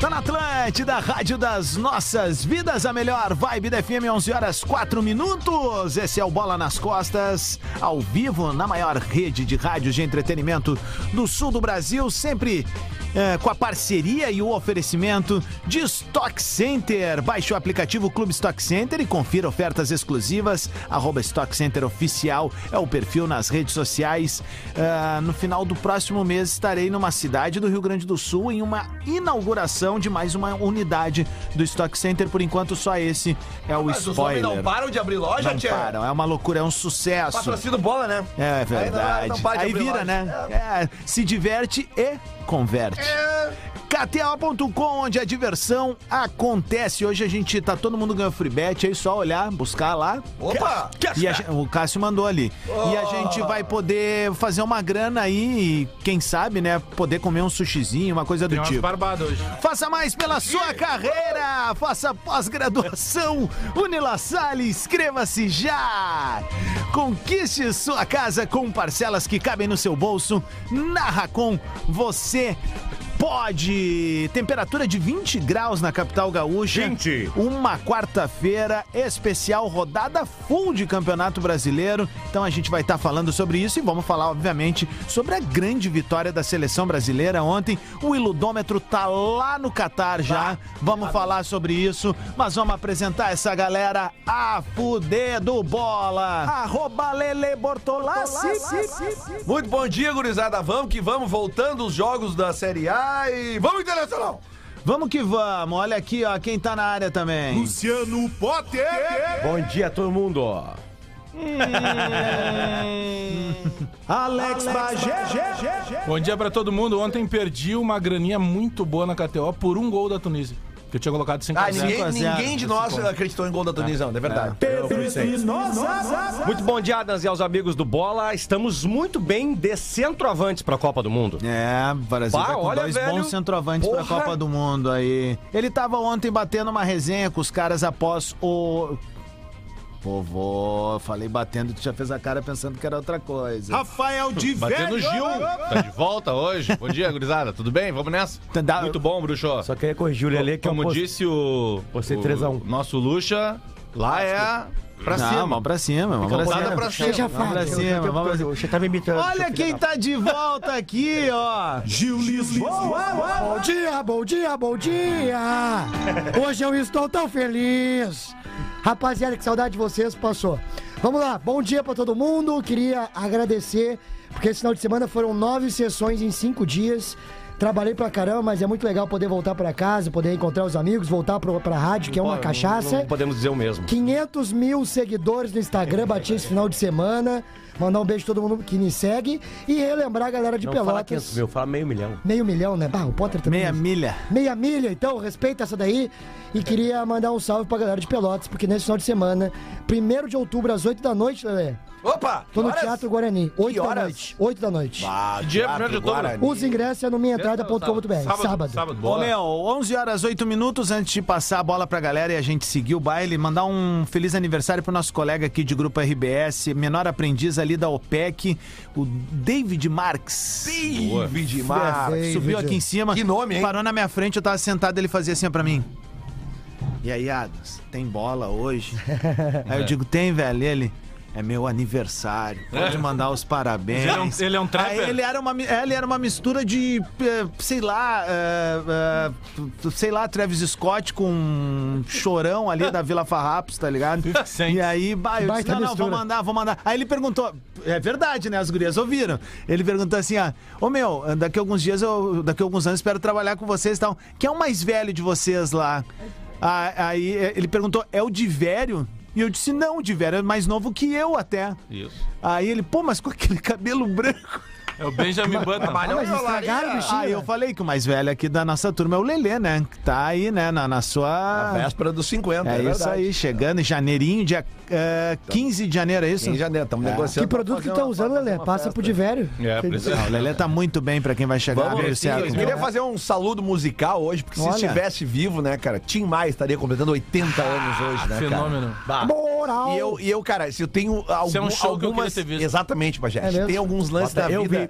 Tá na Atlântida, Rádio das Nossas Vidas, a melhor vibe da FM, 11 horas 4 minutos. Esse é o Bola nas Costas, ao vivo na maior rede de rádios de entretenimento do sul do Brasil, sempre é, com a parceria e o oferecimento de Stock Center. Baixe o aplicativo Clube Stock Center e confira ofertas exclusivas. Arroba Stock Center Oficial é o perfil nas redes sociais. Ah, no final do próximo mês estarei numa cidade do Rio Grande do Sul em uma inauguração de mais uma unidade do Stock Center. Por enquanto, só esse é o Mas os spoiler. homens não param de abrir loja, Não tia? param, é uma loucura, é um sucesso. Patrocínio bola, né? É verdade. Aí não- não Aí vira, loja. né? É, se diverte e converte. É. KTO.com, onde a diversão acontece. Hoje a gente tá todo mundo ganhando free bet, aí só olhar, buscar lá. Opa! E a o Cássio mandou ali. E a gente vai poder fazer uma grana aí e, quem sabe, né, poder comer um sushizinho, uma coisa do Tem umas tipo. barbadas hoje. Faça mais pela sua carreira! Faça pós-graduação Unilassalle, inscreva-se já! Conquiste sua casa com parcelas que cabem no seu bolso. Na Racon, você pode! Temperatura de 20 graus na capital gaúcha. 20. Uma quarta-feira especial, rodada full de Campeonato Brasileiro. Então a gente vai estar falando sobre isso e vamos falar, obviamente, sobre a grande vitória da seleção brasileira ontem. O iludômetro tá lá no Catar já. Vamos falar sobre isso, mas vamos apresentar essa galera a fuder do bola. Arroba Lele Bortolassi. Muito bom dia, gurizada. Vamos que vamos, voltando os jogos da Série A e vamos internacional. Vamos que vamos. Olha aqui, ó, quem tá na área também. Luciano Potter. Bom dia a todo mundo. Alex Bagé. Bom dia pra todo mundo. Ontem perdi uma graninha muito boa na KTO por um gol da Tunísia. Que eu tinha colocado 5 Ah, a 0. ninguém, a ninguém de nós acreditou em gol da Tunísia, não, é verdade. Muito bom dia, Adams e aos amigos do Bola. Estamos muito bem de centroavantes para a Copa do Mundo. É, o Brasil Bah, tá com olha, dois velho. bons centroavantes pra Porra. Copa do Mundo aí. Ele tava ontem batendo uma resenha com os caras após o. Vovô, falei batendo, tu já fez a cara pensando que era outra coisa. Rafael de Batendo o Gil. Tá de volta hoje. Bom dia, gurizada. Tudo bem? Vamos nessa? Dá- Muito bom, bruxo. Só queria corrigir o Lelê que Como eu post- disse o, postei o 3 a 1. nosso Luxa, lá é pra Não, cima. vamos pra cima, vamos pra Botada cima. pra cima. Já Vamos pra fala. cima, vamos pra cima. Você tá me imitando. Olha quem tá de volta aqui, ó. Gil Lisboa. Bom dia, bom dia, bom dia! Hoje eu estou tão feliz! Rapaziada, que saudade de vocês, passou. Vamos lá, bom dia pra todo mundo. Queria agradecer, porque esse final de semana foram nove sessões em cinco dias. Trabalhei pra caramba, mas é muito legal poder voltar pra casa, poder encontrar os amigos, voltar pro, pra rádio, que é uma Não- cachaça. Não podemos dizer o mesmo. 500 mil seguidores no Instagram, bati esse final de semana. Mandar um beijo pra todo mundo que me segue e relembrar a galera de Não fala Pelotas. 500 mil, fala meio milhão. Meio milhão, né? Bah, o Potter também. Meia milha. Meia milha, então, respeita essa daí. E queria mandar um salve pra galera de Pelotas, porque nesse final de semana, 1 de outubro, às 8 da noite, Lelê, Opa! tô no? Teatro Guarani. 8 da noite. 8 da noite. Ah, Dia Teatro 1º de outubro. Guarani. Os ingressos é no minhaentrada.com.br. Sábado. Sábado. Sábado. Ô, meu, 11 horas 8 minutos antes de passar a bola pra galera e a gente seguir o baile, mandar um feliz aniversário pro nosso colega aqui de grupo RBS, menor aprendiz ali da OPEC, o David Marques. David. David. Subiu aqui em cima. Que nome, hein? Parou na minha frente, eu tava sentado, ele fazia assim pra mim. E aí, Adams, tem bola hoje? aí eu digo, tem, velho. E ele. É meu aniversário. Pode mandar os parabéns. Ele é um- ele é um trapper? Aí ele era uma, é, ele era uma mistura de, eh, sei lá, eh, eh, sei lá, Travis Scott com um chorão ali da Vila Farrapos, tá ligado? E aí, bah, eu disse, não, não, vou mandar, vou mandar. Aí ele perguntou, é verdade, né? As gurias ouviram. Ele perguntou assim, ó, ô meu, daqui a alguns dias, eu, daqui a alguns anos, espero trabalhar com vocês e tal. Quem é o mais velho de vocês lá? Ah, Aí ele perguntou, é o Divério? E eu disse, não, o Divério é mais novo que eu até. Isso. Aí ele, pô, mas com aquele cabelo branco. É o Benjamin Button. Ah, mas estragaram o bichinho. Aí eu né? falei que o mais velho aqui da nossa turma é o Lelê, né? Que tá aí, né, na, na sua... Véspera dos 50, É, é, isso aí, chegando em janeirinho, dia eh, 15 de janeiro, é isso? Em janeiro, estamos É. negociando. Que produto que tá usando, Lelê? Passa pro Divério. É, precisa. Não, o Lelê tá muito bem pra quem vai chegar Vamos, no sim, certo. eu queria fazer um saludo musical hoje, porque se Olha. estivesse vivo, né, cara, Tim Maia estaria completando 80 anos hoje, né, cara? Fenômeno. Moral. E eu, e eu, cara, se eu tenho algum, é um show que eu algumas... queria ter visto. Exatamente, Bagé. É? Tem alguns lances Bota, da vida... vi.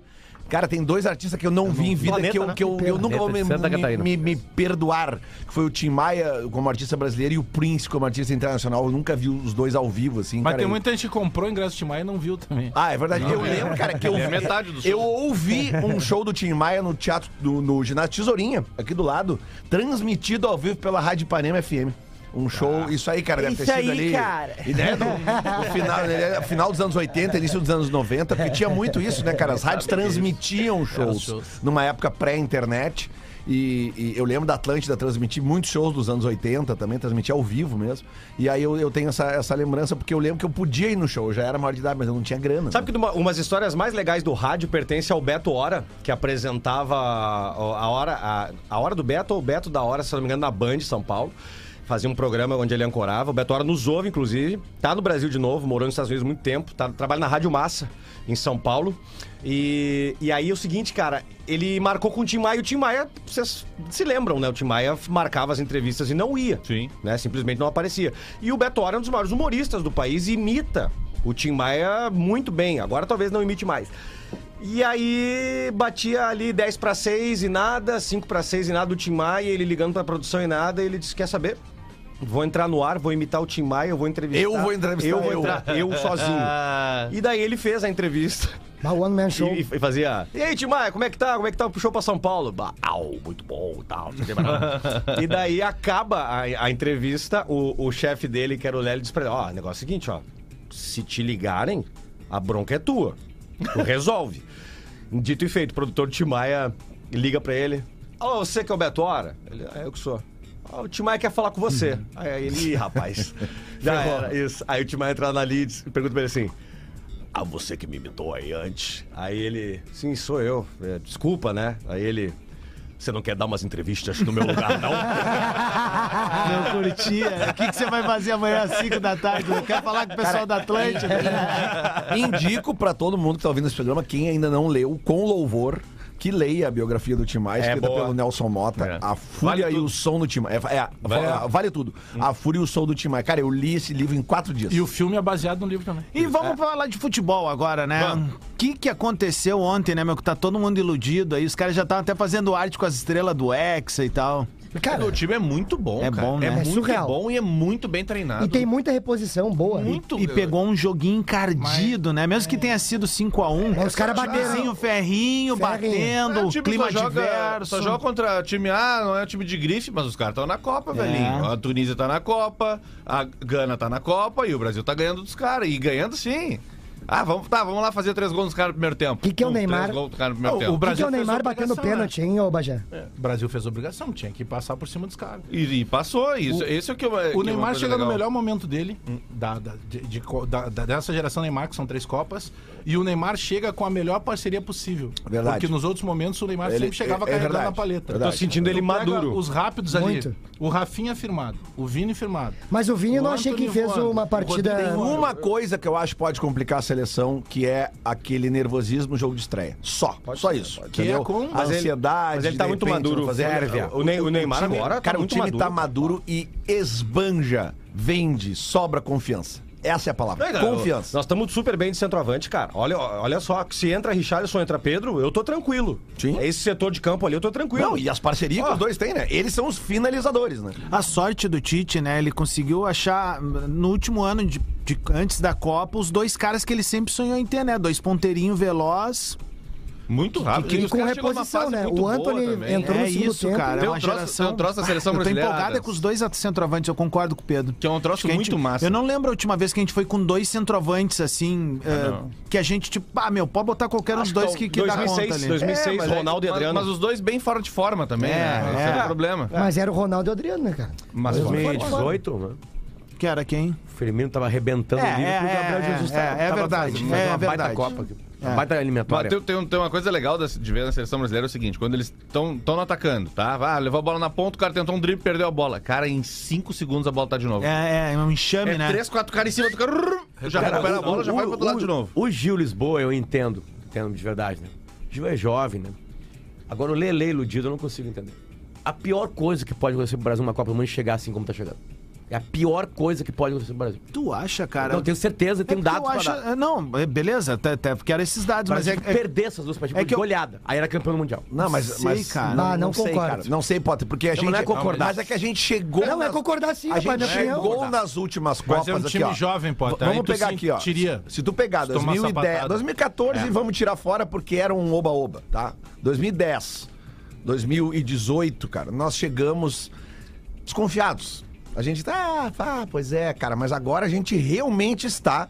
Cara, tem dois artistas que eu não vi em vida Planeta, que, eu, né? que eu, eu nunca vou me, me- me- me perdoar. Que foi o Tim Maia como artista brasileiro e o Prince como artista internacional. Eu nunca vi os dois ao vivo, assim. Mas cara, tem eu- muita gente que comprou ingresso de Tim Maia e não viu também. Ah, é verdade. eu lembro, cara, que eu, Ele é metade do show. eu ouvi um show do Tim Maia no teatro, do, no ginásio Tesourinha, aqui do lado, transmitido ao vivo pela Rádio Ipanema FM. Um show, isso aí, cara, deve ter Isso sido aí, ali. cara. E né, no, no final, né, final dos anos 80, início dos anos 90, porque tinha muito isso, né, cara? As rádios transmitiam shows numa época pré-internet. E, e eu lembro da Atlântida transmitir muitos shows dos anos 80 também, transmitir ao vivo mesmo. E aí eu, eu tenho essa, essa lembrança, porque eu lembro que eu podia ir no show, eu já era maior de idade, mas eu não tinha grana. Sabe que uma, umas histórias mais legais do rádio pertence ao Beto Hora, que apresentava a a hora, a, a hora do Beto ou o Beto da Hora, se não me engano, na Band, São Paulo. Fazia um programa onde ele ancorava. O Beto Hora nos ouve, inclusive. Tá no Brasil de novo, morou nos Estados Unidos há muito tempo. Tá, trabalha na Rádio Massa, em São Paulo. E, e aí é o seguinte, cara, ele marcou com o Tim Maia. O Tim Maia, vocês se lembram, né? O Tim Maia marcava as entrevistas e não ia. Sim. Né? Simplesmente não aparecia. E o Beto Hora é um dos maiores humoristas do país e imita o Tim Maia muito bem. Agora talvez não imite mais. E aí batia ali 10 para 6 e nada, 5 para 6 e nada do Tim Maia, ele ligando pra produção e nada, e ele disse: quer saber? Vou entrar no ar, vou imitar o Tim Maia, eu vou entrevistar. Eu vou entrevistar eu. Vou eu. entrar, eu sozinho. Ah, E daí ele fez a entrevista. Mas One Man Show. E, e fazia. E aí, Tim Maia, como é que tá? Como é que tá o show pra São Paulo? Bah, au, muito bom e tal. não sei o que, mas- e daí acaba a, a entrevista, o, o chefe dele, que era o Lélio, diz pra ele: Ó, o negócio é o seguinte, ó. Se te ligarem, a bronca é tua. Tu resolve. Dito e feito, o produtor Tim Maia liga pra ele. Ô, você que é o Beto Hora? Ele, é eu que sou. "Ó, o Tim Maia quer falar com você. Aí ele, "Ih, rapaz. Já era, isso. Aí o Tim Maia entra na leads e pergunta pra ele assim. Ah, você que me imitou aí antes. Aí ele, sim, sou eu. É, desculpa, né? Aí ele, você não quer dar umas entrevistas no meu lugar, não? Não curtia. O que, que você vai fazer amanhã às 5 da tarde? Não quer falar com o pessoal da Atlântida? Indico pra todo mundo que tá ouvindo esse programa, quem ainda não leu, com louvor, que leia a biografia do Tim Maia, É escrita boa. pelo Nelson Mota, É. A Fúria Vale e o tudo. Som do Tim Maia. É, é, Vale. vale, tudo. A Fúria e o Som do Tim Maia. Cara, eu li esse livro em quatro dias. E o filme é baseado no livro também. E vamos falar de futebol agora, né? O que, que aconteceu ontem, né, meu? Que tá todo mundo iludido aí. Os caras já estavam até fazendo arte com as estrelas do Hexa e tal. Cara, o time é muito bom, É cara. bom, né? É É muito surreal. bom e é muito bem treinado. e tem muita reposição boa. muito. E pegou um joguinho encardido, né? Mesmo que tenha sido 5x1. Mas os caras bateram. Ferrinho, ferrinho, Ferrinho. batendo, É, o time clima só joga, diverso. Só joga contra time A, não é time de grife, mas os caras estão na Copa, velhinho. A Tunísia tá na Copa, a Gana tá na Copa e o Brasil tá ganhando dos caras. E ganhando sim. Ah, vamos, tá, vamos lá fazer três gols nos caras no primeiro tempo. Que que é o Neymar? Três gols caras no primeiro O- tempo. o O que, que é o Neymar batendo obrigação, pênalti, hein, ô Bajé? O Brasil fez obrigação, tinha que passar por cima dos caras. E, e passou, isso, esse é o que eu. é O Neymar chega no legal. melhor momento dele, da, da- de- de da- da- dessa geração Neymar, que são três Copas, e o Neymar chega com a melhor parceria possível. Verdade. Porque nos outros momentos o Neymar Ele- sempre chegava é- é carregando verdade. a paleta. Verdade. Tô sentindo ele pega maduro. Os rápidos ali. Muito. O Rafinha firmado, o Vini firmado. Mas o Vini eu O não achei que fez voando, uma o partida. Voando. Uma coisa que eu acho que pode complicar a seleção, que é aquele nervosismo jogo de estreia. Só. só isso. Que entendeu? é com- Mas ansiedade. mas ele tá muito repente, maduro, fazer Sérvia. O Ney- o Neymar time- agora tá Cara, o time maduro. tá maduro e esbanja, vende, sobra confiança. Essa é a palavra. Não, Confiança. Nós estamos super bem de centroavante, cara. Olha, olha só, se entra Richarlison, entra Pedro, eu tô tranquilo. Sim. Esse setor de campo ali, eu tô tranquilo. Não, e as parcerias que Ó. os dois têm, né? Eles são os finalizadores, né? A sorte do Tite, né? Ele conseguiu achar no último ano de, de- antes da Copa os dois caras que ele sempre sonhou em ter, né? Dois ponteirinhos veloz. Muito rápido. E os com reposição, né? O Anthony entrou no É segundo isso, tempo. cara. É um uma troço- geração. tem um troço da seleção Ah, Eu tô é Adams. com os dois centroavantes, eu concordo com o Pedro. Que é um troço que muito gente- massa. Eu não lembro a última vez que a gente foi com dois centroavantes, assim, é, não. que a gente, tipo, ah, meu, pode botar qualquer um dos dois que que, que dá 2006, conta ali. 2006, É, mas é- Ronaldo e Adriano. Mas os dois bem fora de forma também, É, né? Esse é. é o problema. Mas era o Ronaldo e o Adriano, né, cara? Mas 2018, né? Que era quem? O Firmino tava arrebentando É, o Liverpool é, e o Gabriel é, Jesus é, tava, é verdade, é uma baita verdade. Copa, É. baita Mas eliminatória. tem, tem, tem uma coisa legal de, ver na seleção brasileira é o seguinte: quando eles estão no atacando, tá? Ah, levou a bola na ponta, o cara tentou um drible perdeu a bola. Cara, em 5 segundos a bola tá de novo. É, é um enxame, É né? três, quatro caras em cima do cara. Já Cara, recupera a o- bola, já o- vai pro outro lado o- de novo. O Gil Lisboa, eu entendo, entendo de verdade, né? O Gil é jovem, né? Agora o Lele iludido, eu não consigo entender. A pior coisa que pode acontecer pro Brasil numa Copa do Mundo é chegar assim como tá chegando. É a pior coisa que pode acontecer no Brasil. Tu acha, cara? Não, tenho certeza, É tem porque dados eu pra acho, dar. é, Não, é, beleza, até, até quero esses dados, mas Mas é, é- perder essas duas partidas é é que eu- goleada. Aí era campeão do Mundial. Não, mas, sei, mas cara. não, Ah, não sei, concordo. cara. Não sei, Potter, porque a Não, gente não é concordar. Mas é que a gente chegou Não, é nas- concordar sim, A gente chegou nas últimas Mas copas é um aqui, time ó. jovem, Potter. Vamos pegar aqui, ó. sentiria Se tu pegar se tomar 2010, sapatada. 2014, vamos tirar fora porque era um oba-oba, tá? 2010, 2018, cara, nós chegamos desconfiados. A gente tá, ah, pois é, cara, mas agora a gente realmente está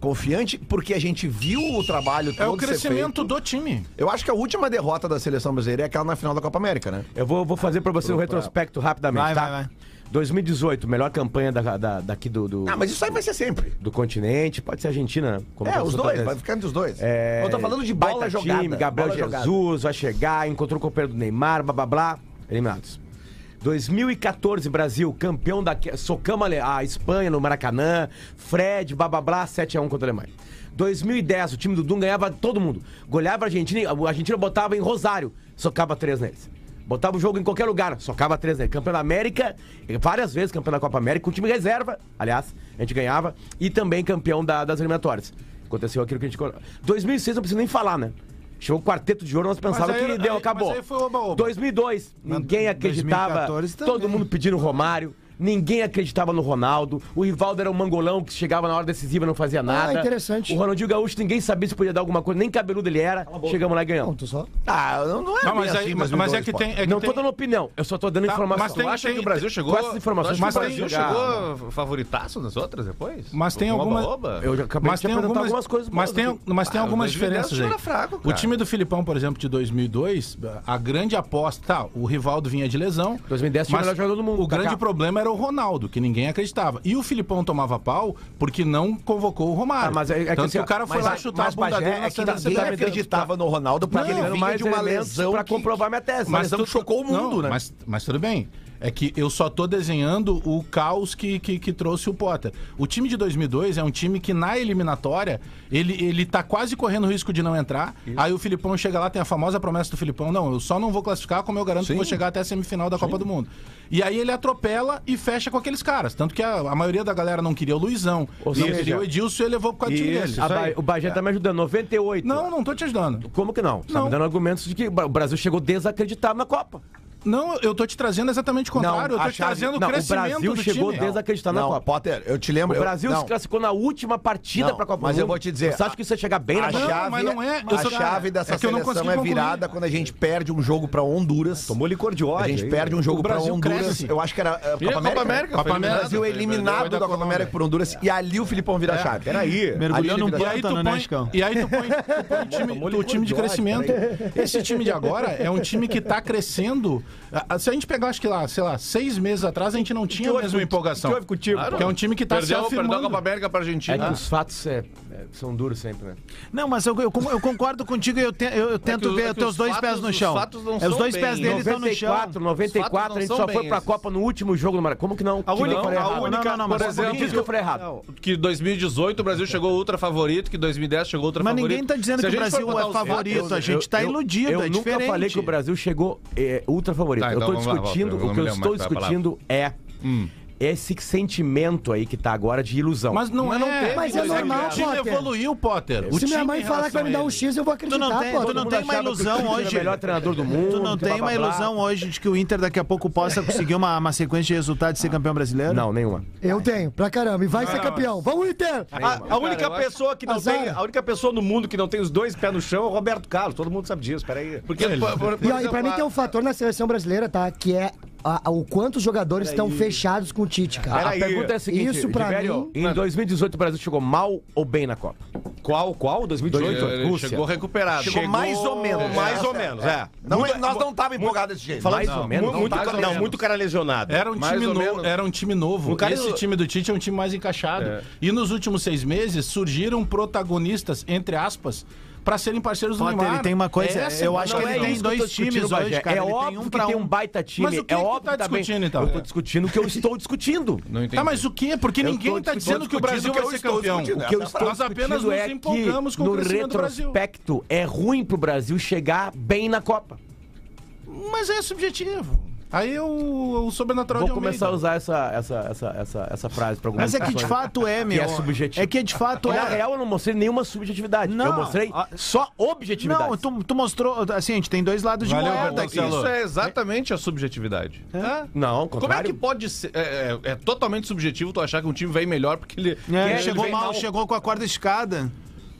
confiante porque a gente viu o trabalho todo É o ser crescimento feito. do time. Eu acho que a última derrota da seleção brasileira é aquela na final da Copa América, né? Eu vou, vou fazer pra você um retrospecto rapidamente, Vai, tá? vai, vai. 2018, melhor campanha da, da- daqui do, do, Ah, mas isso aí vai ser sempre. do continente. Pode ser Argentina, né? Como É, os dois, vai ficar entre os dois. É, Eu tô falando de bola baita jogada. time, Gabriel bola jogada. Jesus vai chegar, encontrou o companheiro do Neymar, blá blá blá, eliminados. 2014, Brasil, campeão da. Socamos a Espanha no Maracanã, Fred, blá blá blá, 7x1 contra a Alemanha. 2010, o time do Dum ganhava todo mundo. Goleava a Argentina, a Argentina botava em Rosário, socava três neles. Botava o jogo em qualquer lugar, socava três neles. Campeão da América, várias vezes campeão da Copa América, com time reserva, aliás, a gente ganhava, e também campeão da- das eliminatórias. Aconteceu aquilo que a gente. 2006 não precisa nem falar, né? Chegou o quarteto de ouro, nós pensávamos que deu, aí- acabou. mas aí foi oba-oba. 2002, ninguém acreditava. 2014 Todo mundo pedindo Romário. Ninguém acreditava no Ronaldo. O Rivaldo era um mangolão que chegava na hora decisiva e não fazia nada. interessante. O Ronaldinho Gaúcho, ninguém sabia se podia dar alguma coisa, nem cabeludo ele era. Chegamos lá e ganhamos. Ponto só. Ah, não, não é Não, mas, aí, assim, mas, mas é que tem. É que não tem... tô dando opinião, eu só tô dando Tá, informação. mas tem- Tu acha que o Brasil chegou. Com essas informações, tu mas o Brasil tem- chegou favoritaço nas outras depois? Mas tem Com alguma- oba-oba? Eu já acabei Mas de te tem apresentar algumas, algumas coisas mas tem, mas tem Ah, algumas 2010 diferenças aí. era fraco, o time do Filipão, por exemplo, de 2002, a grande aposta, tá, o Rivaldo vinha de lesão. 2010 tinha o mas melhor jogador do mundo, O grande problema era o Ronaldo, que ninguém acreditava. E o Filipão tomava pau porque não convocou o Romário. Ah, mas é- é que Tanto assim, que o cara foi lá chutar mas a bunda Bagé, dele é que ninguém acreditava no Ronaldo porque Não, ele vinha mais de uma lesão pra que- comprovar minha tese. Mas lesão tu- que chocou o mundo, não, né? Mas, mas tudo bem. É que eu só tô desenhando o caos que, que, que trouxe o Potter. O time de 2002 é um time que na eliminatória ele, ele tá quase correndo o risco de não entrar. Aí o Filipão chega lá, tem a famosa promessa do Filipão: não, eu só não vou classificar como eu garanto que vou chegar até a semifinal da Copa do Mundo. E aí ele atropela e fecha com aqueles caras. Tanto que a, a maioria da galera não queria o Luizão, Ou não seja, queria o Edilson e levou por causa do time isso, dele. Ba- o Bagé tá me ajudando. 98. Não, não tô te ajudando. Como que não? Você tá Não. me dando argumentos de que o Brasil chegou desacreditado na Copa. Não, eu tô te trazendo exatamente o contrário. eu tô te chave- trazendo o não, o crescimento Brasil do chegou time. desacreditado na Não, Copa. Potter, eu te O lembro. eu- Brasil não. se classificou na última partida Não, pra Copa mas eu vou te dizer, Você acha que isso ia chegar bem na A Não, Copa? chave, mas não é- eu a chave dessa é eu não seleção é concluir. virada quando a gente perde um jogo pra Honduras. Tomou licor de ódio. A gente aí. perde um jogo O pra Brasil Honduras. cresce. Eu acho que era uh, Copa América. Copa né? América, Copa América. Brasil eliminado, da Copa. América por Honduras e ali o Filipão vira a chave. Peraí. Aí tu plântano, né, e aí tu põe, o time, o time de crescimento. Esse time de agora é um time que tá crescendo. Ah, Se a gente pegar, acho que lá, sei lá, seis meses atrás, a gente não tinha a mesma empolgação. que houve contigo? Que é um time que tá Perdeu, se perdeu a Copa afirmando. América pra É Argentina. que os fatos é, é, são duros sempre, né? Não, mas eu, eu, eu concordo contigo e eu, te- eu- eu tento que o- ver é os os dois fatos- pés no os chão. fatos não É, os dois bem. pés dele estão no chão. 94, 94, a gente não só foi pra esses. Copa no último jogo do Maracanã. Como que não? A única, Não, a única, não, não, mas por exemplo, Diz que eu falei errado. Que 2018 o Brasil chegou ultra favorito, que 2010 chegou ultra Mas favorito. ninguém tá dizendo Se que o Brasil é os favorito. a gente tá eu- iludido, Eu é nunca diferente. falei que o Brasil chegou é, ultra favorito. Tá, eu então tô discutindo, eu o que eu não estou é discutindo é esse sentimento aí que tá agora de ilusão. Mas não Mas é. não teve, Mas é que normal, O time Potter. evoluiu, Potter. O Se minha mãe falar que vai me dar um X, eu vou Tu acreditar, não tem, pô. tu não tem uma ilusão hoje. o melhor treinador do mundo. Tu não tem blá, uma blá, blá. ilusão hoje de que o Inter daqui a pouco possa conseguir uma, uma sequência de resultados e ser campeão brasileiro? Não, nenhuma. Eu tenho, pra caramba. E vai ser campeão. Vamos, Inter! A, a única pessoa que não Azar. tem, a única pessoa no mundo que não tem os dois pés no chão é o Roberto Carlos. Todo mundo sabe disso. Peraí. Porque, por, por, por E, e exemplo, pra mim tem um fator na seleção brasileira, tá? Que é a- a- o quanto os jogadores estão fechados com o Tite, A, cara. a Peraí. pergunta é a seguinte, Isso pra Diverio, mim- em 2018 o Brasil chegou mal ou bem na Copa? Qual? Qual? 2018? Ele Rússia. chegou recuperado. Chegou mais ou menos. Mais É. ou menos, é. Não, nós não estávamos empolgados desse jeito. Mais ou menos, mu- muito, mais ca- ou não, muito cara lesionado. Era um, Mais time ou no- menos. era um time novo. Um cara- Esse time do Tite é um time mais encaixado. E nos últimos seis meses surgiram protagonistas, entre aspas, pra serem parceiros do Potter, Neymar. ele tem uma coisa, Essa eu é acho que ele é tem dois times hoje, cara. É Ele óbvio um que tem um. um baita time. Mas o que é que tu óbvio tá que tá bem. discutindo, então? Eu tô discutindo o que eu estou discutindo. Não entendi. Tá, mas o quê? Porque Eu ninguém tá dizendo que o Brasil vai ser campeão. O que eu estou Nós apenas nos é empolgamos que com o no crescimento do Brasil. retrospecto é ruim pro Brasil chegar bem na Copa. Mas é subjetivo. Aí eu, o sobrenatural Vou de Almeida. começar a usar essa, essa, essa, essa, essa frase pra algumas Mas é que de fato é, é meu. é subjetivo. É que de fato Na é. real, eu não mostrei nenhuma subjetividade. Não, eu mostrei a- só objetividade. Não, tu, tu mostrou. Assim, a gente tem dois lados de Valeu, moeda aqui. Isso é exatamente a subjetividade. Tá? Não, ao Como é que pode ser? É, é- é totalmente subjetivo tu achar que um time vem melhor porque ele. É, ele chegou mal, chegou com a corda escada.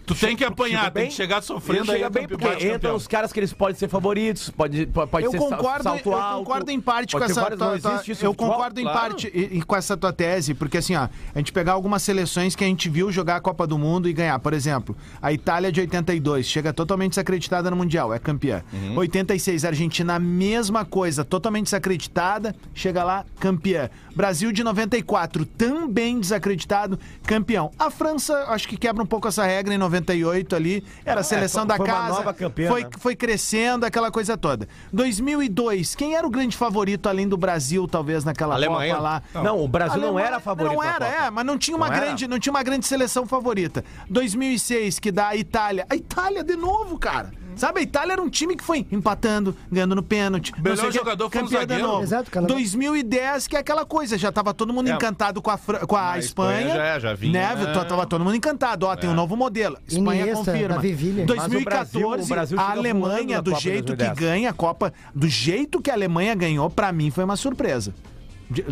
Tu tem que apanhar, tem que chegar sofrendo aí. Chega bem porque entram os caras que eles podem ser favoritos, pode, pode eu ser concordo, salto alto. Eu concordo em parte com essa tua, Eu concordo em parte e, com essa tua tese, porque assim, ó, a gente pegar algumas seleções que a gente viu jogar a Copa do Mundo e ganhar, por exemplo, a Itália de 82 chega totalmente desacreditada no mundial, é campeã. Uhum. 86 a Argentina a mesma coisa, totalmente desacreditada, chega lá campeã. Brasil de 94 também desacreditado, campeão. A França acho que quebra um pouco essa regra em 94 98 ali, era a é, seleção é, foi, da casa. Uma nova campeã, foi, né? foi crescendo, aquela coisa toda. 2002, quem era o grande favorito além do Brasil, talvez naquela Alemanha. Copa lá? Não, não o Brasil Alemanha, não era favorito. Não era, é, mas não tinha uma não grande, era. não tinha uma grande seleção favorita. 2006 que dá a Itália. A Itália de novo, cara. Sabe, a Itália era um time que foi empatando, ganhando no pênalti. O melhor jogador que, foi o zagueiro. Exato, cara. 2010, que é aquela coisa, já tava todo mundo é. encantado com a, com a, a Espanha. Espanha já, é, já vinha. Né? né? Tava todo mundo encantado. Ó, tem um é. novo modelo. Espanha Iniesta, confirma. 2014, o Brasil, o Brasil a Alemanha, do jeito que ganha a Copa, do jeito que a Alemanha ganhou, pra mim foi uma surpresa.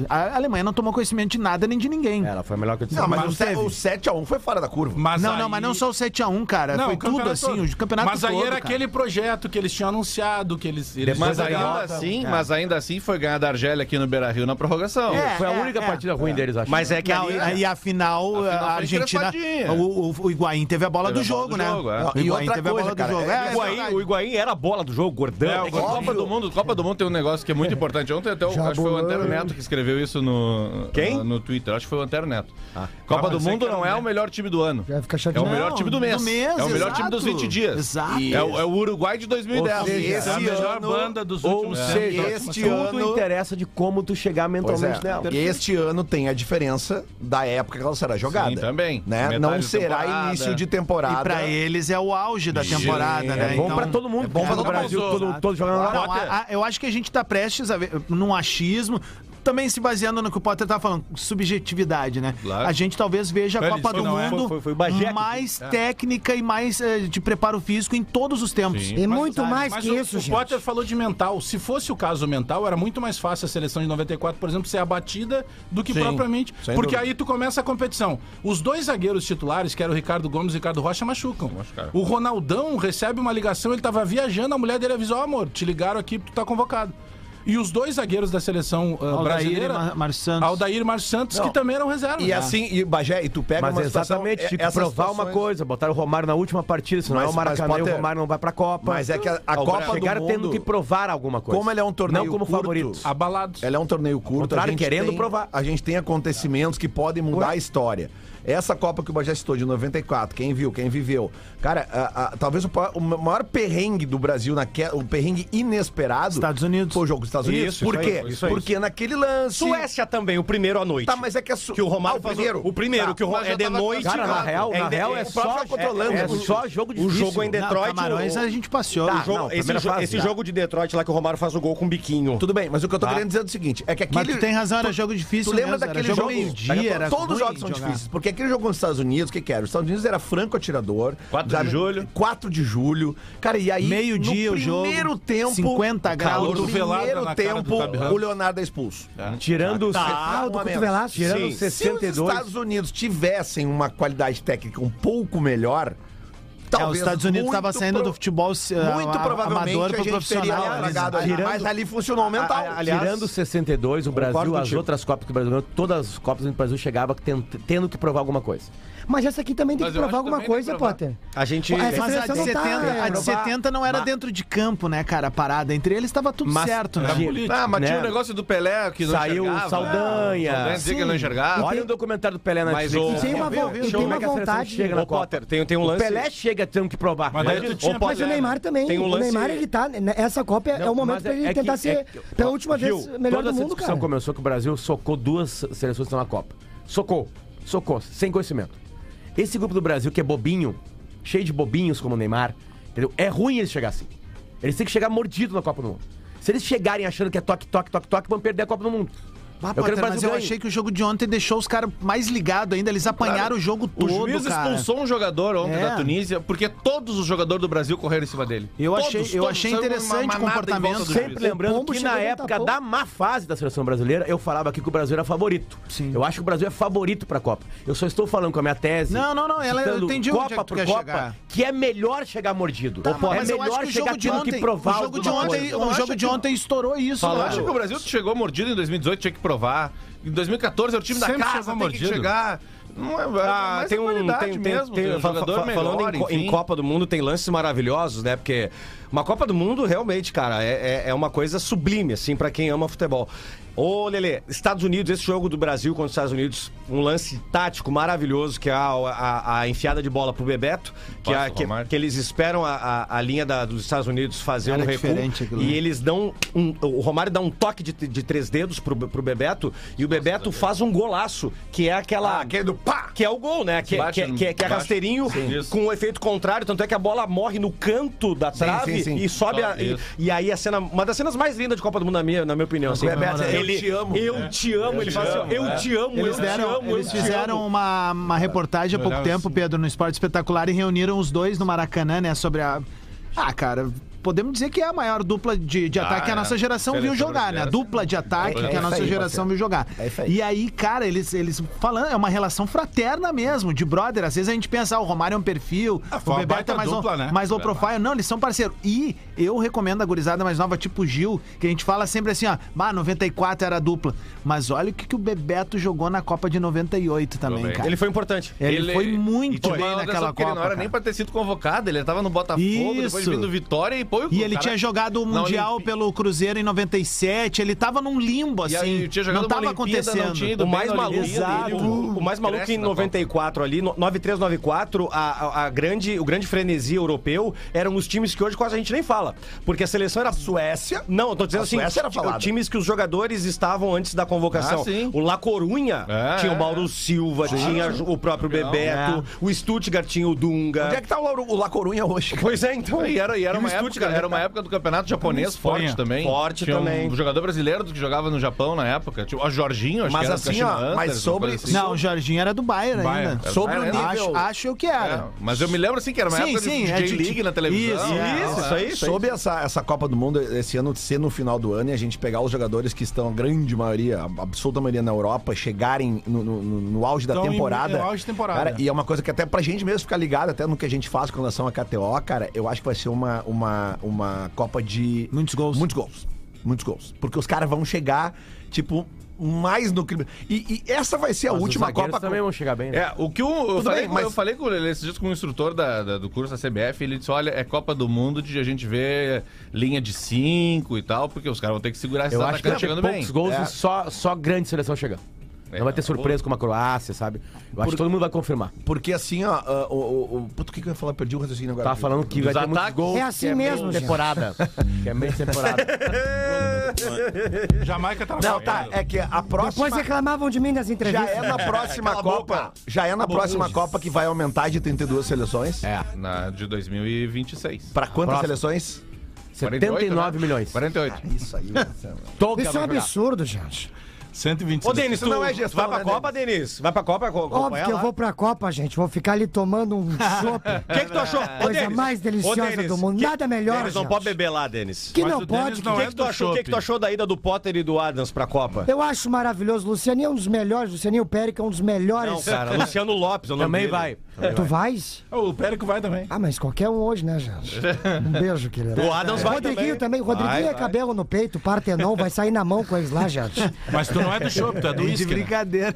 A Alemanha não tomou conhecimento de nada nem de ninguém. Ela foi melhor que o disse. Não, mas, Mas o, 7x1 foi fora da curva. Mas não, não, mas não só o 7x1, cara. Não, Foi tudo assim, todo. o campeonato Mas aí todo, era cara. aquele projeto que eles tinham anunciado, que eles... eles Mas ainda, assim, é. mas ainda assim foi ganhar da Argélia aqui no Beira-Rio na prorrogação. É, Foi a é, única é. partida ruim é. deles, acho. Mas né? é que Não, ali, né? a final, a, Argentina. O, o, o Higuaín teve a bola Teve do jogo, né? O Higuaín teve a bola do jogo. o, Higuaín, era a bola do jogo, gordão. O Copa do Mundo, Copa do Mundo tem um negócio que é muito importante. Ontem até o, acho que foi o né? Neto que escreveu isso no, Quem? no Twitter. Acho que foi o Antero Neto. Ah. Copa ah, do Mundo é não é, é o melhor time do ano. Já fica chateado. É o melhor time do mês. Do mês é o melhor exato. time dos 20 dias. Exato. É o, é o Uruguai de 2010. Seja, é a melhor ano, banda dos últimos ou seja, anos. Este Tudo ano... interessa de como tu chegar mentalmente é. nela. Este ano tem a diferença da época que ela será jogada. Sim, também. Né? Não será temporada. início de temporada. E pra eles é o auge da temporada, né? É bom então, pra todo mundo. É bom pra todo Brasil, todo, jogando lá. Então, eu acho que a gente tá prestes a ver, num achismo, também se baseando no que o Potter tá falando, subjetividade, né? Claro. A gente talvez veja a Copa do é. Mundo foi, foi, foi mais é. técnica e mais é, de preparo físico em todos os tempos. Sim. E mas, muito mais mas que o, isso, o gente. O Potter falou de mental. Se fosse o caso mental, era muito mais fácil a seleção de 94, por exemplo, ser abatida do que Sim, propriamente. Porque dúvida. aí tu começa a competição. Os dois zagueiros titulares, que eram o Ricardo Gomes e o Ricardo Rocha, machucam. O Ronaldão recebe uma ligação, ele tava viajando, a mulher dele avisou: oh, amor, te ligaram aqui, tu tá convocado e os dois zagueiros da seleção uh, Aldair brasileira. Mar Mar Santos. Aldair Mar Santos, Não. que também eram reservas. E assim, e Bagé, e tu pega mas uma exatamente, é, tipo, situação, provar situações... uma coisa, botar o Romário na última partida, senão mas, é o Maracanã o Romário não vai pra Copa. Mas é que a, a Copa chegaram mundo, tendo que provar alguma coisa. Como ele é um torneio não como favorito, abalados. Ela é um torneio curto, contrário, querendo tem, provar. A gente tem acontecimentos que podem mudar Ué? a história. Essa Copa que o Bagé citou, de 94, quem viu, quem viveu. Cara, a, a, talvez o, o, maior perrengue do Brasil, naque, o perrengue inesperado. Estados Unidos. Foi o jogo dos Estados Unidos. Isso, Por quê? Isso isso Porque naquele lance. Suécia também, o primeiro à noite. Tá, mas é que é. Su... Que o Romário. Ah, o primeiro. O primeiro, tá, que o Romário. É de noite. Cara, na real, é, na é, real é só. É, é só é, jogo difícil. O jogo em Detroit. Não, Camarões o... a gente passeou. Tá, jogo, não, esse, fase, esse jogo de Detroit lá que o Romário faz o gol com o biquinho. Tudo bem, mas o que eu tô tá. querendo dizer é o seguinte: é que aquele. Mas tu tem razão, era jogo difícil. Tu lembra daquele jogo? Dia, todos os jogos são difíceis. Porque aquele jogo nos Estados Unidos, o que, que era? Os Estados Unidos era franco atirador. 4 de julho. 4 de julho. Cara, e aí. Meio-dia o jogo. primeiro tempo. 50 graus. No primeiro tempo, o Leonardo é expulso. É. Tirando os. o tá. ah, do tá, cotovelado. Tirando os 62. Se os Estados Unidos tivessem uma qualidade técnica um pouco melhor Talvez, é, os Estados Unidos estava saindo pro... do futebol muito ah, provavelmente amador para profissional. Girando, mas ali funcionou mental. A, a, aliás, tirando 62, o Brasil, as outras Copas do Brasil, todas as Copas do Brasil chegava tendo, tendo que provar alguma coisa. Mas essa aqui também tem que provar alguma coisa, provar. Potter. A gente. Essa mas a de, 70, tá. é, a de 70 não era mas... dentro de campo, né, cara? A parada. Entre eles estava tudo mas, certo, né? É ah, mas né? tinha o um negócio do Pelé que não Saiu enxergava. Né? Saldanha. Né? Saldanha dizia que não enxergava. Olha o documentário do Pelé na Netflix. o tem uma vontade. Chega na Potter, tem um lance. O Pelé chega América tendo que provar. Mas, mas, tu mas o Neymar também. Tem um lance... O Neymar, ele tá. Né, essa Copa é, o momento pra ele é tentar que, ser, é que, é pela última Gil, vez, melhor do mundo, essa discussão começou que o Brasil socou duas seleções na Copa. Socou. Socou. Sem conhecimento. Esse grupo do Brasil que é bobinho, cheio de bobinhos como o Neymar, entendeu? É ruim eles chegar assim. Eles têm que chegar mordido na Copa do Mundo. Se eles chegarem achando que é toque, toque, toque, toque, vão perder a Copa do Mundo. Ah, Eu Potter, o mas Brasil eu ganhe. achei que o jogo de ontem deixou os caras mais ligados ainda. Eles apanharam o jogo O todo, juiz cara. expulsou um jogador ontem É. da Tunísia porque todos os jogadores do Brasil correram em cima dele. Eu Todos, achei- eu todos. achei interessante o comportamento. Sempre lembrando que na época da má fase da seleção brasileira, eu falava aqui que o Brasil era favorito. Sim. Eu acho que o Brasil é favorito pra Copa. Eu só estou falando com a minha tese. Não, não, não, ela- eu entendi é Copa tu por quer Copa, chegar. que é melhor chegar mordido. Tá, é mas eu acho melhor que o chegar de tendo ontem, que provar o jogo de ontem, o jogo de ontem estourou isso, Eu acho que o Brasil chegou mordido em 2018, tinha que provar. Em 2014 era o time Sempre da casa, tem que mordido. chegar. Não é, Ah, mas tem é um. Tem, mesmo, tem- tem um jogador fa- falando melhor, em, co- em enfim. Copa do Mundo, tem lances maravilhosos, né? Porque uma Copa do Mundo, realmente, cara, é, é- é uma coisa sublime, assim, pra quem ama futebol. Ô, Lele, Estados Unidos, esse jogo do Brasil contra os Estados Unidos, um lance tático maravilhoso, que é a, a- a enfiada de bola pro Bebeto, que, é a- Nossa, que, que eles esperam a, a- a linha da- dos Estados Unidos fazer Era um recuo. E né? eles dão. um- o Romário dá um toque de, de três dedos pro, pro Bebeto, e o Bebeto faz um golaço, que é aquela. Ah, aquele do pá! Que é o gol, né? Que, Bate que, que, que é rasteirinho Sim. com o efeito contrário, tanto é que a bola morre no canto da trave sim, sim. E sobe. a- e, e aí a cena, uma das cenas mais lindas de Copa do Mundo, na minha, na minha opinião. Assim, Bebeto, eu ele, te amo. Eu te amo, ele fala assim: Eu te amo, Eles, eu deram, te amo, eles eu te fizeram amo. uma, uma reportagem há pouco tempo, assim. Pedro, no Esporte Espetacular e reuniram os dois no Maracanã, né? Sobre a. Ah, cara. Podemos dizer que é a maior dupla de, de ataque que a é. nossa geração viu jogar, né? A dupla de ataque É que a nossa aí, geração parceiro. viu jogar. É. E aí, cara, eles, eles falando, é uma relação fraterna mesmo, de brother. Às vezes a gente pensa, ah, o Romário é um perfil, Ah, o Bebeto é mais, dupla, low, né? mais low profile. Não, eles são parceiros. E eu recomendo a gurizada mais nova, tipo o Gil, que a gente fala sempre assim, ó, bah, 94 era a dupla. Mas olha o que, que o Bebeto jogou na Copa de 98 também, cara. Ele foi importante. Ele, foi muito e bem naquela que Ele Copa. não era nem cara. pra ter sido convocado, ele tava no Botafogo, depois Isso. vindo Vitória e pô, E ele tinha jogado o Mundial pelo Cruzeiro em 97, ele tava num limbo, E assim. aí, não tava Olimpíada, acontecendo. não O mais maluco, Olimpíada, ele- o, o mais maluco cresce em na Copa. 94 ali, no- 93-94, a, a, a grande, o grande frenesi europeu eram os times que hoje quase a gente nem fala. Porque a seleção era. Suécia. Não, eu tô dizendo A assim, Suécia era falada. times que os jogadores estavam antes da convocação. Ah, sim. o La Corunha É, tinha o é. Mauro Silva, tinha o próprio Bebeto, o Stuttgart tinha o Dunga. Onde é que tá o, La Corunha hoje? Pois é, então. E era, e era, E o uma época, Stuttgart, era né, uma cara? época do campeonato japonês forte também. Forte Tinha também. Um jogador brasileiro que jogava no Japão na época. Tipo, o Jorginho, acho Mas que era do assim, ó, mas sobre- assim. Não, o Jorginho era do Bayern, Bayern. ainda. Sobre o Bayern, né? nível. Acho, acho que era. É, mas eu me lembro assim que era uma Sim, época sim, de é de- League na televisão. Isso, É, Isso, isso aí, isso aí. Sobre essa, essa Copa do Mundo, esse ano ser no final do ano e a gente pegar os jogadores que estão, a grande maioria, a absoluta maioria na Europa, chegarem no, no- no- no auge da Estão em- temporada. no auge de temporada. Cara, e é uma coisa que até pra gente mesmo ficar ligado, até no que a gente faz com relação a KTO, cara, eu acho que vai ser uma, uma, uma Copa de. Muitos gols. Muitos gols. Muitos gols. Porque os caras vão chegar, tipo, mais no clima. E, e essa vai ser a Mas os última zagueiros Copa. também vão chegar bem, né? É, o que o- eu, Tudo falei, bem, com- mas- eu falei com ele esses dias com o instrutor da- da- do curso da CBF, ele disse, olha, é Copa do Mundo de a gente ver linha de 5 e tal, porque os caras vão ter que segurar esses Eu acho que chegando poucos bem. gols É. e só, só grande seleção chegando. É, Não vai ter tá surpresa como a Croácia, sabe? Eu acho que todo mundo vai confirmar. Porque assim, ó, ah, o, o, o. Puta, o que, que eu ia falar? Perdi o raciocínio agora. Tava falando que Dos vai ter muitos gols. É assim que é mesmo, gente. temporada. que é meio temporada. Jamaica tá na Não, tá, é que a próxima. Depois reclamavam de mim nas Já entrevistas. é na próxima Copa. boca. Já é na próxima Copa que vai aumentar de 32 seleções. É. Na, de 2026. Pra quantas seleções? 79 milhões. 48. Isso aí, Isso é um vai jogar. absurdo, gente. 126. Ô, Denis, tu, Isso não é gestão, vai pra né, Copa, Denis? Vai pra Copa? co- Óbvio que eu vou pra Copa, gente. Vou ficar ali tomando um chopp. O que, que tu achou? Ô, Coisa Denis, mais deliciosa Denis, do mundo. que- Nada melhor, Denis, não pode beber lá, Denis. Que Mas não pode. não O que- que, que tu achou? O que, que tu achou da ida do Potter e do Adams pra Copa? Eu acho maravilhoso. Lucianinho é um dos melhores. Lucianinho Périca é um dos melhores. Não, cara, Luciano Lopes, o nome Também dele. vai. Tu vais? O Périco vai também. Ah, mas qualquer um hoje, né, gente? Um beijo, querido. O Adams vai Rodriguinho também. também. Rodriguinho Vai, é vai. cabelo no peito, Partenon, vai sair na mão com eles lá, gente. Mas tu não é do chopp, tu é do De uísque. né? brincadeira.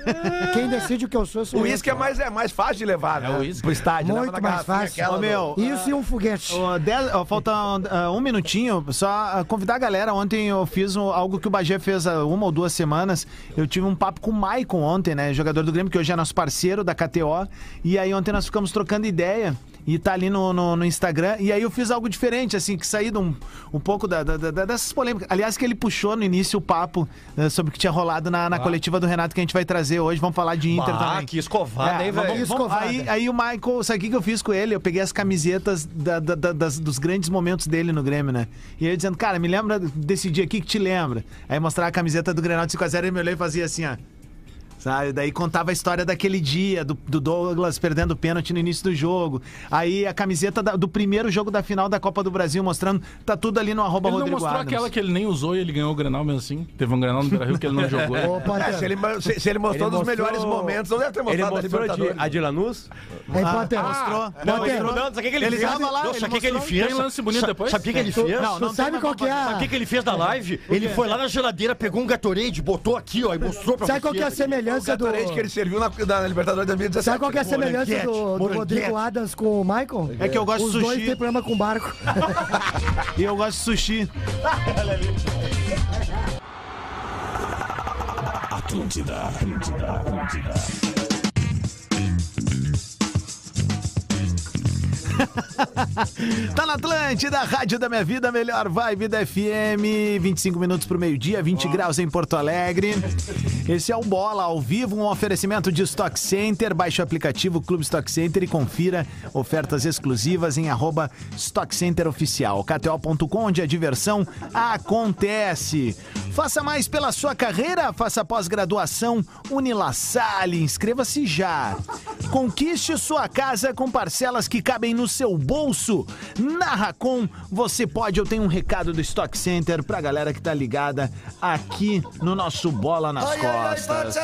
Quem decide o que eu sou, sou O eu. uísque é mais, é mais fácil de levar, né? o uísque. Pro estádio. Muito leva na mais garrafinha fácil. aquela Ô, do- meu, Isso e um foguete. Ô, dez- ó, falta ah, um minutinho, só ah, convidar a galera. Ontem eu fiz um- algo que o Bagé fez há uma ou duas semanas. Eu tive um papo com o Maicon ontem, né? Jogador do Grêmio, que hoje é nosso parceiro da KTO. E aí ontem nós ficamos trocando ideia. e tá ali no, no, no Instagram. E aí eu fiz algo diferente, assim, que saí de um, um pouco da, da- da- dessas polêmicas. Aliás, que ele puxou no início o papo eh, sobre o que tinha rolado na, na coletiva do Renato que a gente vai trazer hoje. Vamos falar de Inter Bah, também. que escovada, hein, velho? vamos- Escovada. aí, aí o Michael, sabe o que que eu fiz com ele? Eu peguei as camisetas da- da- da- das- dos grandes momentos dele no Grêmio, né? E aí dizendo, cara, me lembra desse dia aqui que te lembra. Aí mostrar a camiseta do Grenal de 5x0 ele me olhou e fazia assim, ó. Sabe? Daí contava a história daquele dia, do, do Douglas perdendo o pênalti no início do jogo. Aí a camiseta da- do primeiro jogo da final da Copa do Brasil, mostrando. Tá tudo ali no arroba Ele não mostrou Adams. aquela que ele nem usou e ele ganhou o Grenal mesmo assim. Teve um Grenal no Beira-Rio que ele não jogou. Potter, É, se, ele, se, se ele mostrou Ele dos mostrou- melhores momentos, não deve ter Ele mostrado a mostrou de, Libertadores. a de Lanús? Aí, Potter, Mostrou. Potter, Não, mostrou. Não, sabe o que, ele, Ele fez? tava lá, Não, ele sabe o que, ele fez? Tem lance bonito depois? Sabe o que, ele fez? Não, não sabe qual que é Sabe o a... que, ele fez na live? Ele foi lá na geladeira, pegou um Gatorade, botou aqui, ó, e mostrou pra Sabe qual que é a vocês. O semelhança do... Gatorade que ele serviu na, na Libertadores 2017. Sabe qual que é a semelhança do, do. Rodrigo Adams com o Michael? É que eu gosto Os de dois sushi têm problema com barco. e eu gosto de sushi. Tá na Atlântida, Rádio da Minha Vida, melhor vibe da FM. 25 minutos pro meio-dia, 20 graus em Porto Alegre. Esse é o Bola ao vivo, um oferecimento de Stock Center. Baixe o aplicativo Clube Stock Center e confira ofertas exclusivas em arroba Stock Center Oficial. KTO.com, onde a diversão acontece. Faça mais pela sua carreira, faça pós-graduação Unilassalle, inscreva-se já. Conquiste sua casa com parcelas que cabem no seu bolso. Na Racon, você pode. Eu tenho um recado do Stock Center pra galera que tá ligada aqui no nosso Bola nas Costas.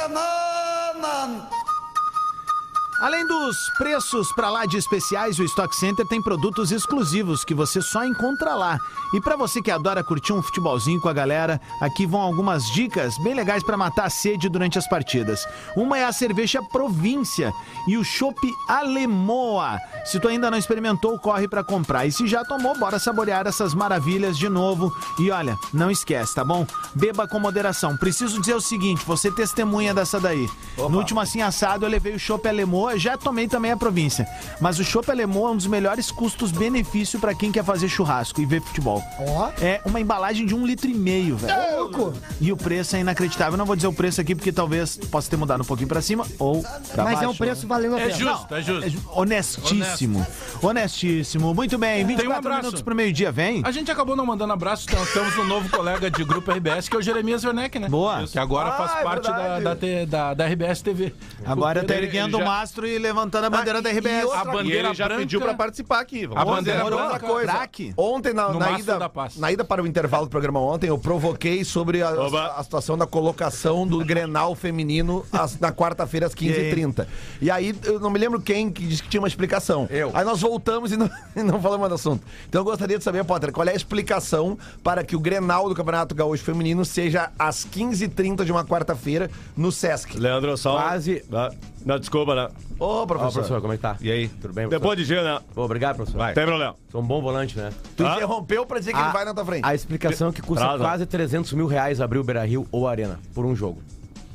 Além dos preços pra lá de especiais, o Stock Center tem produtos exclusivos que você só encontra lá. E pra você que adora curtir um futebolzinho com a galera, aqui vão algumas dicas bem legais pra matar a sede durante as partidas. Uma é a cerveja Província e o chopp Alemoa. Se tu ainda não experimentou, corre pra comprar. E se já tomou, bora saborear essas maravilhas de novo. E olha, não esquece, tá bom? Beba com moderação. Preciso dizer o seguinte, você testemunha dessa daí. No último assim assado eu levei o chopp Alemoa, já tomei também a província. Mas o chopp Alemoa é um dos melhores custos-benefício pra quem quer fazer churrasco e ver futebol. Ó. É uma embalagem de um litro e meio, velho. Louco. E o preço é inacreditável. Eu não vou dizer o preço aqui porque talvez possa ter mudado um pouquinho pra cima ou pra Mas baixo. é um preço valendo a É pena. justo, é justo. É honestíssimo. Honestíssimo. Muito bem. 24 um abraço. minutos pro meio-dia, vem. A gente acabou não mandando abraço, então temos um novo colega de grupo RBS, que é o Jeremias Werneck, né? Boa. Que agora faz Ah, é parte da, da, da, da RBS TV. Agora tá erguendo o já- mastro e levantando a bandeira da RBS. a E bandeira ele já branca- pediu pra participar aqui. Vamos A bandeira outra branca- coisa. Craque. Ontem, na, na ida, na ida para o intervalo do programa ontem, eu provoquei sobre a, Oba. a situação da colocação do Grenal feminino às- na quarta-feira às 15h30. E aí, eu não me lembro quem que disse que tinha uma explicação. Eu. Aí nós voltamos e não, e não falamos do assunto. Então eu gostaria de saber, Potter, qual é a explicação para que o Grenal do Campeonato Gaúcho Feminino seja às 15h30 de uma quarta-feira no Sesc. Leandro, só... Quase. Ah, Não, desculpa, né? Ô, Ó, professor. professor, como é que tá? E aí? Tudo bem, Depois de dia, né? Pô, obrigado, professor. Vai. Tem problema. Sou um bom volante, né? Tu Ah. interrompeu pra dizer que ele vai na tua frente. A explicação é que custa Traz, ó. quase 300 mil reais abrir o Beira-Rio ou a Arena por um jogo.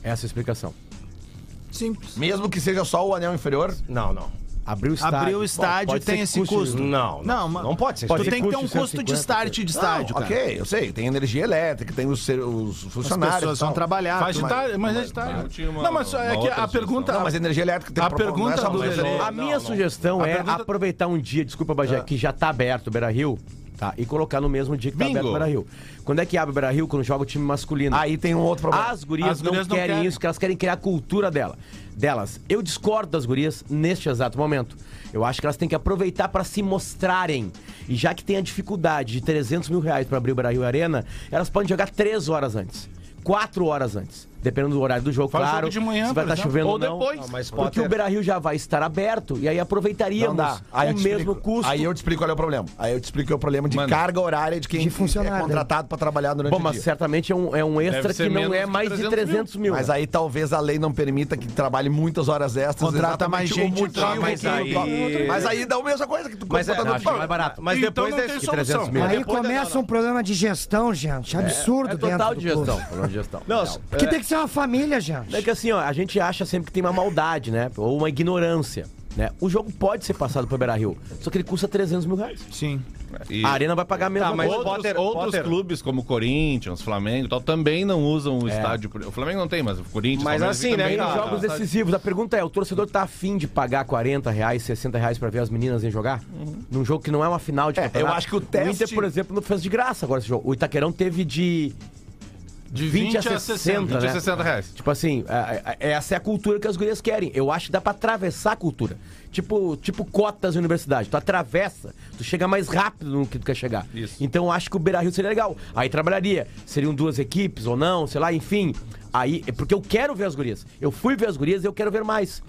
Essa é a explicação. Simples. Mesmo que seja só o anel inferior. Não, não. Abrir o estádio. Abrir o estádio pode ser tem esse custe- custo. Não, Não, não, não pode ser. Pode tu ser tem que ter um custo de 150, start de estádio, Não, cara. ok, eu sei. Tem energia elétrica, tem os, os As funcionários. pessoas e tal. vão trabalhar. Faz de tarde, mas é de tarde. Não, mas é que a pergunta. Não, mas energia elétrica tem A é pergunta do A minha sugestão é aproveitar um dia, desculpa, Bagé, que já tá aberto o Beira Rio, tá? E colocar no mesmo dia que tá Bingo. aberto o Beira Rio. Quando é que abre o Beira Rio? Quando joga o time masculino. Aí tem um outro problema. As gurias, As gurias não, não querem, querem. isso, que elas querem criar a cultura dela, delas. Eu discordo das gurias neste exato momento. Eu acho que elas têm que aproveitar para se mostrarem. E já que tem a dificuldade de 300 mil reais para abrir o Brasil Arena, elas podem jogar 3 horas antes. 4 horas antes. Dependendo do horário do jogo, Faz claro. jogo de manhã, se vai estar exemplo. chovendo Ou ou não. depois. Não, mas Porque Potter- o Beira Rio já vai estar aberto e aí aproveitaríamos Não dá. Aí o mesmo explico. custo. Aí eu te explico qual é o problema. Aí eu te explico que é o problema de Manda. carga horária de quem De funcionário, é né? contratado pra trabalhar durante Bom, o mas dia. certamente é um, é um extra que não é que mais de 300 mil. 300 mil. Mas aí talvez a lei não permita que trabalhe muitas horas extras. Contrata mais gente, motivo tá, mas que- aí- Mas aí dá a mesma coisa que tu Mas é, botando acho que no- mais barato. Mas Então depois não desse... tem Que 300 solução. mil. Aí começa um problema de gestão, gente. Absurdo É dentro total do de gestão. clube. Problema de gestão. Não, Porque tem que ser uma família, gente. É que assim, ó, a gente acha sempre que tem uma maldade, né? Ou uma ignorância. Né? O jogo pode ser passado pro Beira Rio, só que ele custa 300 mil reais. Sim. E A Arena vai pagar a mesma Tá, mas outros, Potter- outros Potter- clubes, como Corinthians, Flamengo e tal, também não usam o estádio. O Flamengo não tem, mas o Corinthians, Mas Palmeiras assim, né, não jogos o estádio. decisivos. A pergunta é: o torcedor tá afim de pagar 40 reais, 60 reais pra ver as meninas em jogar? Num jogo que não é uma final de É, campeonato? eu acho que o O teste- Inter, por exemplo, não fez de graça agora esse jogo. O Itaquerão teve de. De 20 a 60, 20 a né? 60 reais. Tipo assim, é- é- essa é a cultura que as gurias querem. Eu acho que dá pra atravessar a cultura. Tipo, tipo cotas de universidade. Tu atravessa, tu chega mais rápido no que tu quer chegar. Isso. Então eu acho que o Beira Rio seria legal. Aí trabalharia. Seriam duas equipes ou não, sei lá, enfim. Aí, é porque eu quero ver as gurias. Eu fui ver as gurias e eu quero ver mais.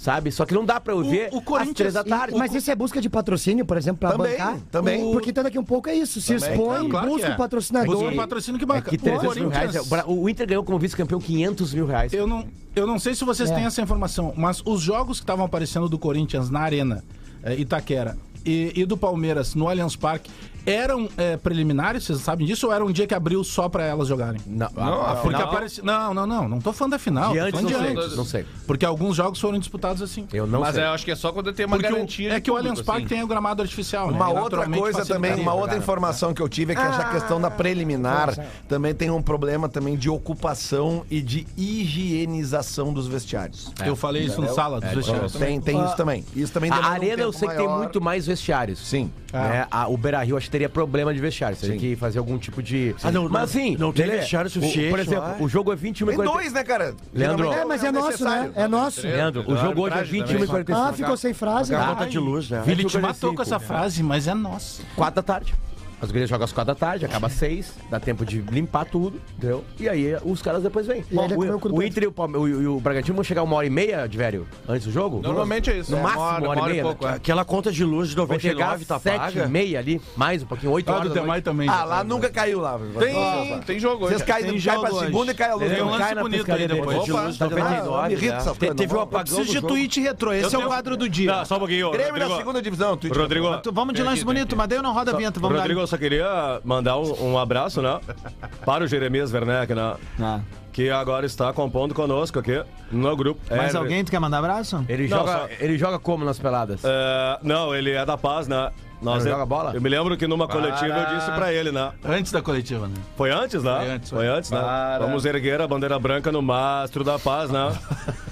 Sabe? Só que não dá pra eu ver o às Corinthians- três da tarde. Mas isso é busca de patrocínio, por exemplo, pra Também, bancar? também. O- Porque então daqui a um pouco é isso. Se expõe, Não, claro busca é. o patrocinador. Busca o patrocínio que É banca. que 300 mil O reais. É- o O Inter ganhou como vice-campeão 500 mil reais. Eu não, eu não sei se vocês É. têm essa informação, mas os jogos que estavam aparecendo do Corinthians na Arena eh, Itaquera e, e do Palmeiras no Allianz Parque eram eh, preliminares, vocês sabem disso, ou era um dia que abriu só pra elas jogarem? Não, Não, a- Porque final- aparece. Não, não, não, não tô falando da final. de tô antes, falando não de sei. antes. Não sei. Porque alguns jogos foram disputados assim. Eu não Mas sei. eu acho que é só quando tem uma Porque o- garantia. é de que o Allianz Parque assim. tem o gramado artificial, né? Uma E outra coisa também, uma outra informação que eu tive é que essa questão da preliminar também tem um problema também de ocupação e de higienização dos vestiários. Eu falei isso no sala dos vestiários. Tem, tem isso também. Isso também A um arena eu sei que tem muito mais vestiários. Sim. Né? A- o Beira Rio acho teria problema de vestiário. Teria que fazer algum tipo de. Ah, não, Mas assim. não tem vestiário o- suficiente Por exemplo, lá. o jogo é 21 e Tem 40. dois, né, cara? Leandro. É, mas é nosso, né? É nosso. Leandro, o jogo hoje é arbitragem 21 e também. 45. Ah, ficou sem frase. A né? conta de luz, né? Ele te 45. matou com essa frase, mas é nossa. 4 da tarde. As gurias jogam às 4 da tarde, acaba às 6, dá tempo de limpar tudo, entendeu? E aí os caras depois vêm. E comeu o, o tudo. Inter e o, o, e o Bragantino vão chegar uma hora e meia, de velho, antes do jogo? Normalmente é isso. No é máximo, uma hora e meia, pouco, né? é. Aquela conta de luz de Vão chegar 99 às tá 7 paga. e meia ali, mais um pouquinho, 8 Ah, horas do da também. Ah, lá nunca caiu lá. Tem, tem jogo hoje. Vocês caem, Tem cai pra hoje. segunda e cai a luz. Tem um lance bonito aí depois. luz de vendo? 99, me irrita né? Teve um apagão Preciso de tweet retrô. Esse é o quadro do dia. Só um pouquinho. Grêmio na Rodrigo. segunda divisão. Rodrigo, Vamos de lance bonito, mas daí não roda a vinheta. Vamos lá. Só queria mandar um, um abraço, né? Para o Jeremias Werneck, né? Ah. Que agora está compondo conosco aqui no grupo. Mais É, alguém tu quer mandar abraço? Ele, Não, joga, só- ele joga como nas peladas? é, não, ele é da paz, né? Nós Ele joga bola? Eu me lembro que numa coletiva eu Para. disse pra ele, né? Antes da coletiva, né? Foi antes, né? Foi antes, Foi foi. antes, né? Para. Vamos erguer a bandeira branca no mastro da paz, né?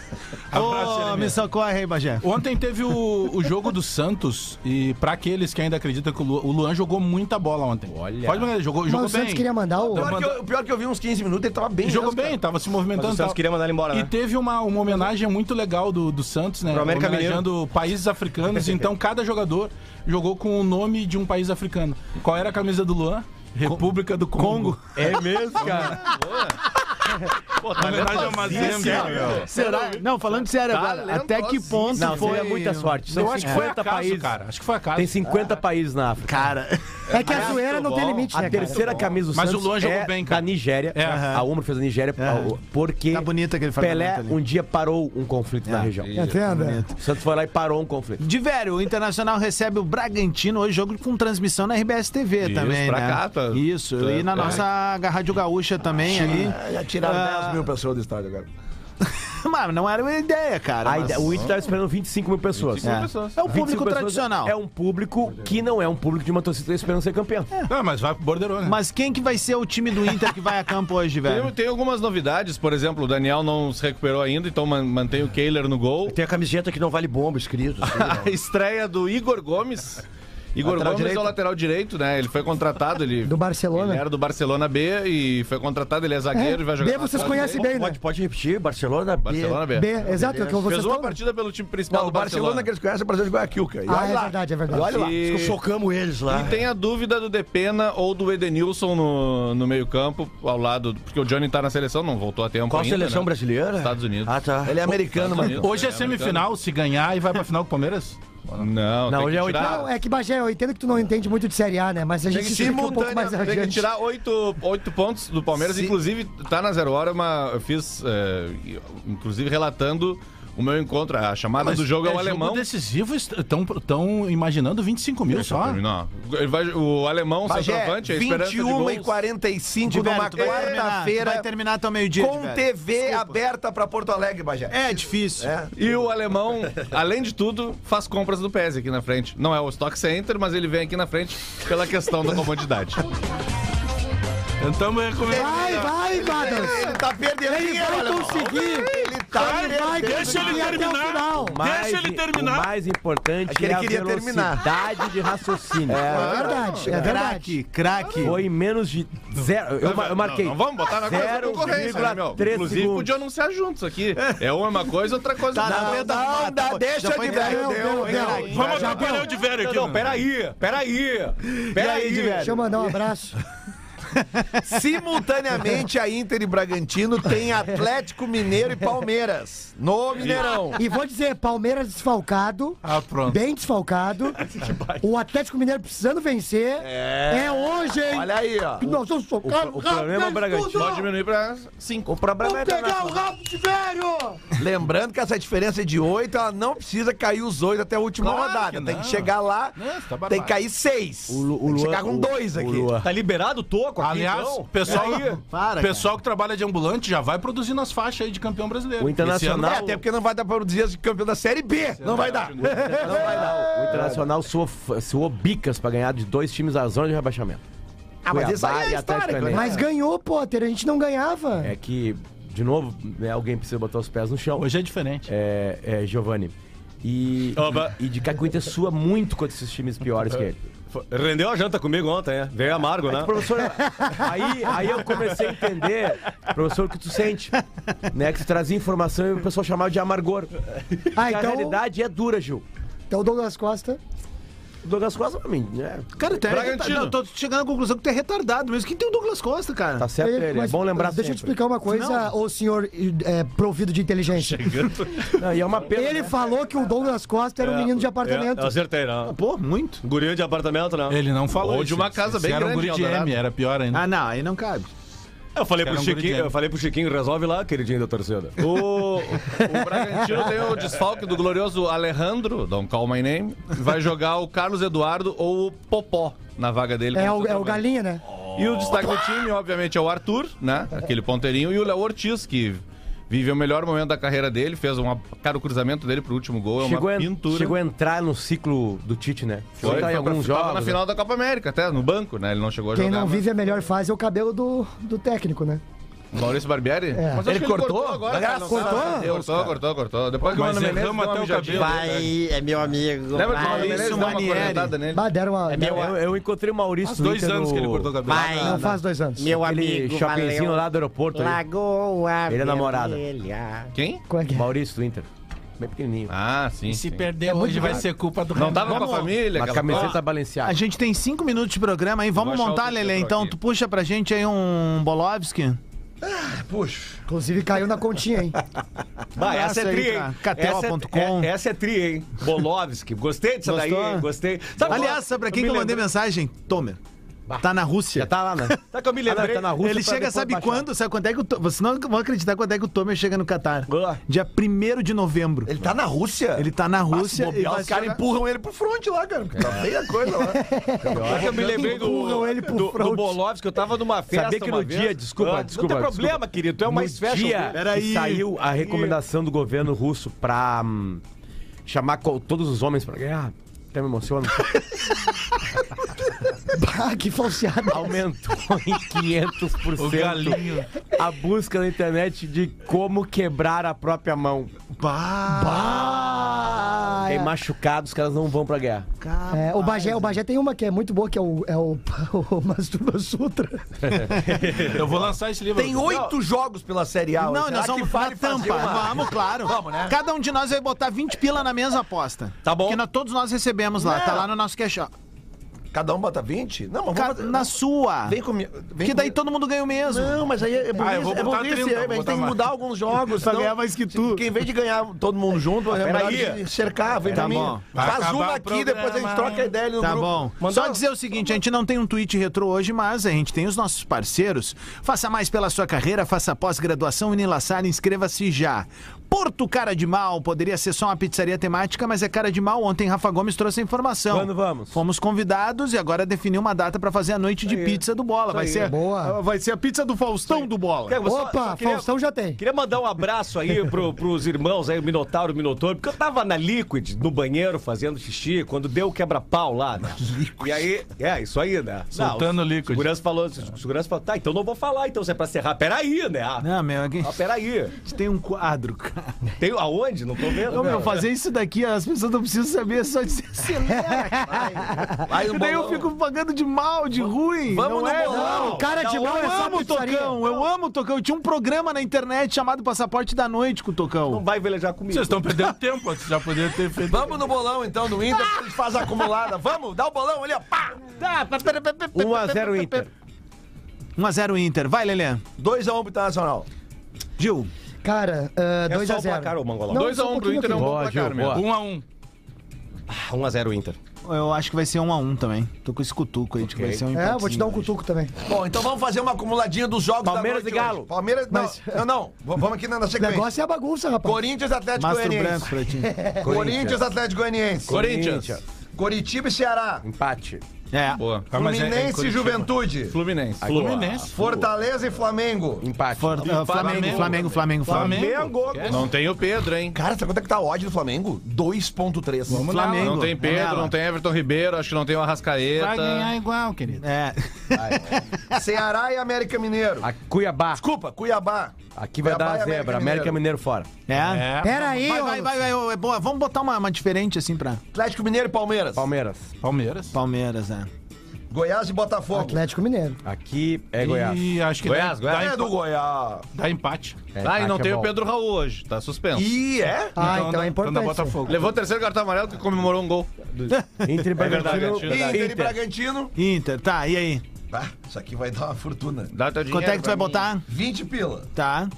Ô, me socorre aí, Bagé. Ontem teve o, o jogo do Santos e pra aqueles que ainda acreditam que o Lu- o Luan jogou muita bola ontem. Olha. Pode mandar, ele jogou, Mas jogou o Santos queria mandar o. Pior que eu- O pior que eu vi uns 15 minutos, ele tava bem. Jogou mesmo, bem, cara. tava se Mas movimentando. o e Santos queria mandar ele embora, E né? teve uma, uma homenagem muito legal do, do Santos, né? Pro América Homenageando países africanos. então, cada jogador jogou com o nome de um país africano. Qual era a camisa do Luan? República do Congo. É mesmo, cara? Pô, tá Homenagem ao Mazembe. Será? Não, falando sério agora. Até que ponto Não, foi... muita sorte. São Eu acho que foi 50 acaso, países. cara. Acho que foi acaso. Tem 50 países na África. Cara, É que a zoeira não tem limite, A né, cara? terceira camisa do Mas o Santos Luan jogou é bem, cara. da Nigéria. É. A Uma fez da Nigéria Aham. porque Tá bonito aquele Pelé fragmento ali. um dia parou um conflito na região. Entenda? O Santos foi lá e parou um conflito. de velho, o Internacional recebe o Bragantino hoje, jogo com transmissão na RBS TV Isso, também, pra né? cá, tá- Isso, tá- e na tá. nossa Rádio Gaúcha também ali. Tiraram Ah. 10 mil pessoas do estádio agora. Mas não era uma ideia, cara. A mas- ide- O Inter estava esperando 25 mil pessoas. 25 É. pessoas. É o 25 público tradicional. É um público que não é um público de uma torcida que tá esperando ser campeão. Não, mas vai pro Bordeiro, né? Mas quem que vai ser o time do Inter que vai a campo hoje, Tem, velho? tem algumas novidades, por exemplo, o Daniel não se recuperou ainda, então man- mantém o Kehler no gol. Tem a camiseta que não vale bomba escrito. assim, A né? estreia do Igor Gomes. Igor Lateral Gomes direito. é o lateral direito, né? Ele foi contratado, ele. Do Barcelona. Ele era do Barcelona B e foi contratado, ele é zagueiro e vai jogar. B vocês conhecem bem, né? Pode, pode repetir, Barcelona B. Barcelona B. B, exato, é que vocês Fez uma partida pelo time principal Não, o do Barcelona. Barcelona que eles conhecem é o Brasil de Guayaquil, cara. E Ah, olha é lá. verdade, é verdade. E olha lá. E, Socamos eles lá. e tem a dúvida do Depena ou do Edenilson no, no meio-campo, ao lado. Porque o Johnny tá na seleção, não voltou a tempo Qual ainda, seleção né? brasileira? Estados Unidos. Ah, tá. Ele é americano, mano. Hoje é semifinal, se ganhar e vai pra final com o Palmeiras? Não, Não, tem hoje que é tirar, Não, é que, Bagé, eu entendo que tu não entende muito de Série A, né? Mas a Tem gente que, explica um pouco mais tem que tirar oito, oito pontos do Palmeiras. Sim. Inclusive, tá na zero hora, uma, eu fiz, é, inclusive, relatando O meu encontro, a chamada do jogo é, o alemão. Jogo decisivo, estão imaginando 25 mil Deixa eu só. terminar. Ele vai- o alemão, Bagé, centroavante, a esperança de 21 e gols. 45 De numa velho, tu vai terminar, tu quarta-feira vai terminar até o meio-dia. com. TV aberta pra Porto Alegre, Bagé. É difícil. É. E o alemão, além de tudo, faz compras do PES aqui na frente. Não é o Stock Center, mas ele vem aqui na frente pela questão da comodidade. Então, recomendando. Vai, vai, Madas. Ele tá perdendo Ele vai conseguir. Ele tá Vai, vai Deixa ele conseguir até o terminar. Mais- Deixa ele terminar. O mais importante É que ele é a queria terminar. velocidade de raciocínio. É verdade, é verdade. Craque, craque. Foi em menos de zero. Eu, eu marquei. Não, não vamos botar na coisa da concorrência, né, meu? 0,3 Inclusive, segundos. podia anunciar juntos aqui. É uma coisa, outra coisa. Tá, não. não, Não, tá, deixa de velho. Vamos atrapalhar o de velho aqui. Não, peraí, peraí. Peraí, Deixa eu mandar um abraço. Simultaneamente, a Inter e Bragantino tem Atlético Mineiro e Palmeiras no Mineirão. E vou dizer, Palmeiras desfalcado. Ah, pronto. Bem desfalcado. O Atlético Mineiro precisando vencer. É, hoje, hein? Olha aí, ó. Nós vamos socar o problema é o Bragantino. Pode diminuir pra 5. O problema é Vamos pegar o rabo de velho! Lembrando que essa diferença é de 8, ela não precisa cair os 8 até a última Claro rodada. que Tem que chegar lá, Não, tá tem que cair 6. O Lu- o tem que chegar com o- 2 o aqui. Tá liberado o toco aqui, Aliás, então? pessoal, Para, pessoal que trabalha de ambulante já vai produzindo as faixas aí de campeão brasileiro. O Internacional- É, até porque não vai dar para dias de campeão da Série B. Não vai dar. Não vai dar. O Internacional suou, suou bicas pra ganhar de dois times da zona de rebaixamento. Ah, mas isso aí é histórico, né? Mas ganhou, Potter, a gente não ganhava. É que, de novo, né, alguém precisa botar os pés no chão. Hoje é diferente. É, é Giovanni. E, e, e de cá que o Inter sua muito contra esses times piores que ele. Rendeu a janta comigo ontem, é? Veio amargo, né? Professor, aí, aí eu comecei a entender, professor, o que tu sente. Né? Que tu trazia informação e o pessoal chamava de amargor. Ah, E a então, realidade é dura, Gil. então o Douglas Costa. O Douglas Costa pra mim, né? Cara, é Bragantino. Não, tô chegando à conclusão que tu é retardado mesmo. Quem tem o Douglas Costa, cara? Tá certo ele, é Mas, bom lembrar Deixa eu te sempre. explicar uma coisa, ô senhor é, provido de inteligência. Não, e é uma pena, Ele né? falou que o Douglas Costa era um menino de apartamento. É, eu acertei, não. Pô, muito. Guria de apartamento, não. Ele não falou Ou de uma casa bem era um grande guri de. M, era pior ainda. Ah, não, aí não cabe. Eu falei pro um Chiquinho, eu falei pro Chiquinho, resolve lá, queridinho da torcida. O, o Bragantino tem o desfalque do glorioso Alejandro, don't call my name, vai jogar o Carlos Eduardo ou o Popó na vaga dele. É como o, é o. Galinha, né? E o destaque do time, obviamente, é o Arthur, né? Aquele ponteirinho, e o Léo Ortiz, que vive o melhor momento da carreira dele, fez uma, cara, o cruzamento dele pro último gol, é Chegou uma a, pintura. chegou a entrar no ciclo do Tite, né? Foi, Foi, em foi pra- alguns tava jogos. na final da Copa América, até, no banco, né? Ele não chegou a Quem jogar. não mas- vive a melhor fase é o cabelo do, do técnico, né? Maurício Barbieri? É. Mas Ele que cortou? agora, cara, não Cortou? Cortou, cortou, cortou. Depois que o Mano Menezes deu até o cabelo. é meu amigo. Lembra que o Mano Vai, Menezes isso, deu uma cornetada nele? Bah, deram uma. meu- Eu, eu encontrei o Maurício Faz dois anos no- que ele cortou o cabelo. Vai. Não faz dois anos. Meu Aquele amigo, shoppingzinho valeu. lá do aeroporto. Lagoa Ele é namorada. Vermelha. Quem? Qual é que é? Maurício do Inter. Bem pequenininho. Ah, sim. E se sim. perder hoje vai ser culpa do Não tava com a família? Uma aquela camiseta coisa? Balenciaga. A gente tem cinco minutos de programa aí. Vamos montar, setor Então, tu puxa pra gente aí um Bolovski. Puxa. Inclusive caiu na continha, hein? Bah, essa é tri, hein? KTO.com. Essa, é, é- essa é tri, hein? Bolovski. Gostei disso daí, Gostou? Gostei. Sabe Aliás, sabe pra quem me que eu mandei mensagem? Tomer. Tá na Rússia. Já tá lá, né? Sabe que eu me Ah, não, lembrei? tá na Rússia Ele chega, sabe baixar. quando? Sabe quando é que o Vocês não vão acreditar quando é que o Tomer chega no Catar. Ah. Dia 1 de novembro. Ele tá na Rússia? Ele tá na Rússia bobear, os caras jogar- empurram ele pro front lá, cara. Tá feia a coisa lá. Sabe que eu me lembrei do, Empurram ele pro do, do. Bolovski, eu tava numa festa Sabia que uma no vez. dia, desculpa, Ah, desculpa. Não tem problema, desculpa. querido, tu é o mais no fashion. dia Peraí. saiu a recomendação do governo russo pra hum, chamar todos os homens pra guerra. Até me emociona. Bah, que falseada. Aumentou em 500% O galinho. a busca na internet de como quebrar a própria mão. Bah, Tem é. machucado, os caras não vão pra guerra. É, o, Bagé, o Bagé tem uma que é muito boa, que é o, é o, o Masturba Sutra. Eu vou lançar esse livro. Tem oito jogos pela Série A. Não, nós vamos vale tampa. fazer uma- Vamos, claro. Vamos, né? Cada um de nós vai botar 20 pila na mesa aposta. Tá bom. Porque nós- todos nós recebemos lá. Não. Tá lá no nosso cash. ó. Cada um bota 20? Não, mas Ca- vamos fazer... Na sua. Vem comigo. Vem Porque daí comigo. todo mundo ganha o mesmo. Não, mas aí é burrice, Ah, eu vou é botar burrice, 30, é, vou a gente botar tem que mais. mudar alguns jogos. Pra senão- ganhar mais que tu. Porque em vez de ganhar todo mundo junto, é melhor Peraí. de cercar, vem Tá pra mim. bom. Vai Faz acabar uma o aqui, depois a gente troca a ideia ali no Tá grupo. bom. Mandou? Só dizer o seguinte, a gente não tem um tweet retrô hoje, mas a gente tem os nossos parceiros. Faça mais pela sua carreira, faça pós-graduação Unilassar, inscreva-se já. Porto Cara de Mal. Poderia ser só uma pizzaria temática, mas é cara de mal. Ontem Rafa Gomes trouxe a informação. Quando vamos? Fomos convidados e agora definiu uma data pra fazer a noite de pizza do Bola. Vai ser, Boa. vai ser a pizza do Faustão do Bola. Quero- só- Opa, só queria- Faustão já tem. Queria mandar um abraço aí pro, pros irmãos aí, o Minotauro e o Minotouro, porque eu tava na Liquid, no banheiro, fazendo xixi, quando deu o quebra-pau lá, né? E aí, é, isso aí, né? Soltando Não, o Liquid. Segurança falou, o segurança falou, tá, então não vou falar, então se é pra serrar. Peraí, né? Ah, Não, meu, aqui ah, peraí. tem um quadro, cara. Tem aonde? Não tô vendo. Ô, meu, fazer isso daqui, as pessoas não precisam saber, é só dizer acelera. Vai E daí eu fico pagando de mal, de ruim. Vamos não no é, bolão. não. Cara de eu mal é só amo o. Tocão, eu amo o Tocão. Eu tinha um programa na internet chamado Passaporte da Noite com o Não Tocão. vai velejar comigo. Vocês estão perdendo tempo, vocês já poderiam ter feito. Vamos no bolão então, no Inter, a gente faz a acumulada. Vamos, dá o bolão ali, ó. Pá! 1x0 Inter. 1x0 Inter. Vai, Lelê. 2x1 pro Internacional. Gil. Cara, É só o 2x0. placar, ô Mangolão. Não, 2x1 só um pro Inter é um bom placar mesmo. boa. 1 a 1 1x0 Inter. Eu acho que vai ser 1x1 também. Tô com esse cutuco aí, de que vai ser um É, vou te dar um cutuco também. Bom, então vamos fazer uma acumuladinha dos jogos Palmeiras da noite e Galo. hoje. Palmeiras, não, Mas- não, não, vamos aqui na, na O sequência. negócio é a bagunça, rapaz. Corinthians, Atlético Mastro Goianiense. branco. Corinthians, Atlético Goianiense. Corinthians. Coritiba e Ceará. Empate. É. Boa. Ah, é- Fluminense e. Juventude. Fluminense. Fluminense. Fortaleza e Flamengo. Empate. For- uh, Flamengo, Flamengo, Flamengo, Flamengo. Flamengo. Não tem o Pedro, hein? Cara, sabe quanto é que tá a odd do Flamengo? 2.3. Vamos lá, Flamengo. Não tem Pedro, não tem Everton Ribeiro, acho que não tem o Arrascaeta. Vai ganhar igual, querido. É. Ceará e América Mineiro. A Cuiabá. Desculpa, Cuiabá. Aqui vai Cuiabá dar a América zebra. América Mineiro fora. É. Pera aí, Vai, vai, vai, vai, ô, é boa. Vamos botar uma, uma diferente assim pra Atlético Mineiro e Palmeiras. Palmeiras. Palmeiras. Palmeiras, é. Goiás e Botafogo. Atlético Mineiro. Aqui é Goiás. E acho que Goiás, dá, Goiás. dá, É do Goiás. dá empate. É, Ah, e não empate tem é o. Pedro Raul hoje, tá suspenso. E é? Ah, então, dá- é Então importante. Botafogo. Levou o terceiro cartão amarelo que comemorou um gol. Inter e verdade, Bragantino. é verdade. Inter e Bragantino. Inter, tá, e aí? Ah, isso aqui vai dar uma fortuna. Dá teu dinheiro. Quanto é que tu vai mim. botar? 20 pila. Tá.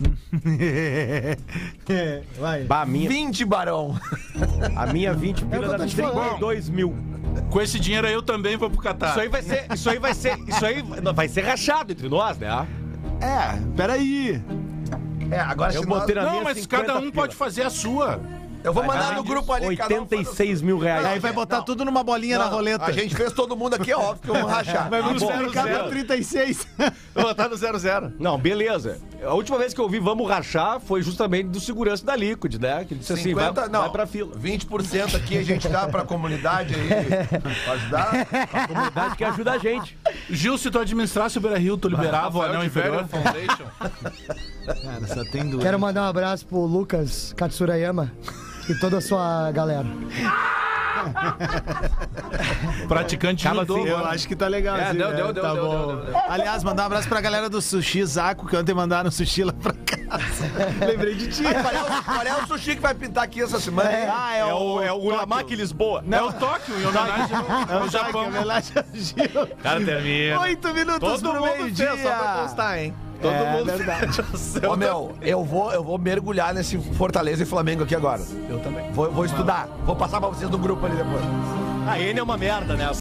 vai. Bah, a minha, 20 barão. a minha 20 É o que pila dá tô te falando. 32 mil. Com esse dinheiro aí eu também vou pro Catar. Isso aí vai ser. Isso aí vai ser. Isso aí não, vai ser rachado entre nós, né? É, peraí. É, agora Eu se botei na Não, minha mas 50 cada um pila. pode fazer a sua. Eu vou mandar no grupo ali. cada um faz a 86 mil reais. Aí vai botar não. tudo numa bolinha na roleta. A gente fez todo mundo aqui, é óbvio que vamos rachar. Vai Ah, multiplicar Zero, por 36. Eu vou botar no 0-0. Não, beleza. A última vez que eu ouvi vamos rachar foi justamente do segurança da Liquid, né? Que disse assim, 50, vai, não, vai pra fila. 20% aqui a gente dá pra comunidade aí, pra ajudar. A comunidade que ajuda a gente. Gil, se tu administrasse o Beira Rio, tu liberava o anel inferior? Foundation. Cara, só tem duas. Quero mandar um abraço pro Lucas Katsurayama e toda a sua galera. Praticante Acaba judô. assim, Eu acho que tá legal. É, assim, deu, né? deu, deu, tá deu, bom. deu, deu. Aliás, mandar um abraço pra galera do Sushi Zaco, que ontem mandaram sushi lá pra casa. Lembrei de ti. Qual é, o, qual é o sushi que vai pintar aqui essa semana? Ah, é, o, é o Uramaki Lisboa. É o Tóquio, em homenagem ao, Japão. É homenagem ao Gil. Cara, termina. Oito minutos Todo pro mundo meio-dia. só pra constar, hein? Todo É, mundo verdade. Ô, meu, eu vou, eu vou mergulhar nesse Fortaleza e Flamengo aqui agora. Eu também. Vou, vou estudar. Vou passar pra vocês no grupo ali depois. A N é uma merda, né?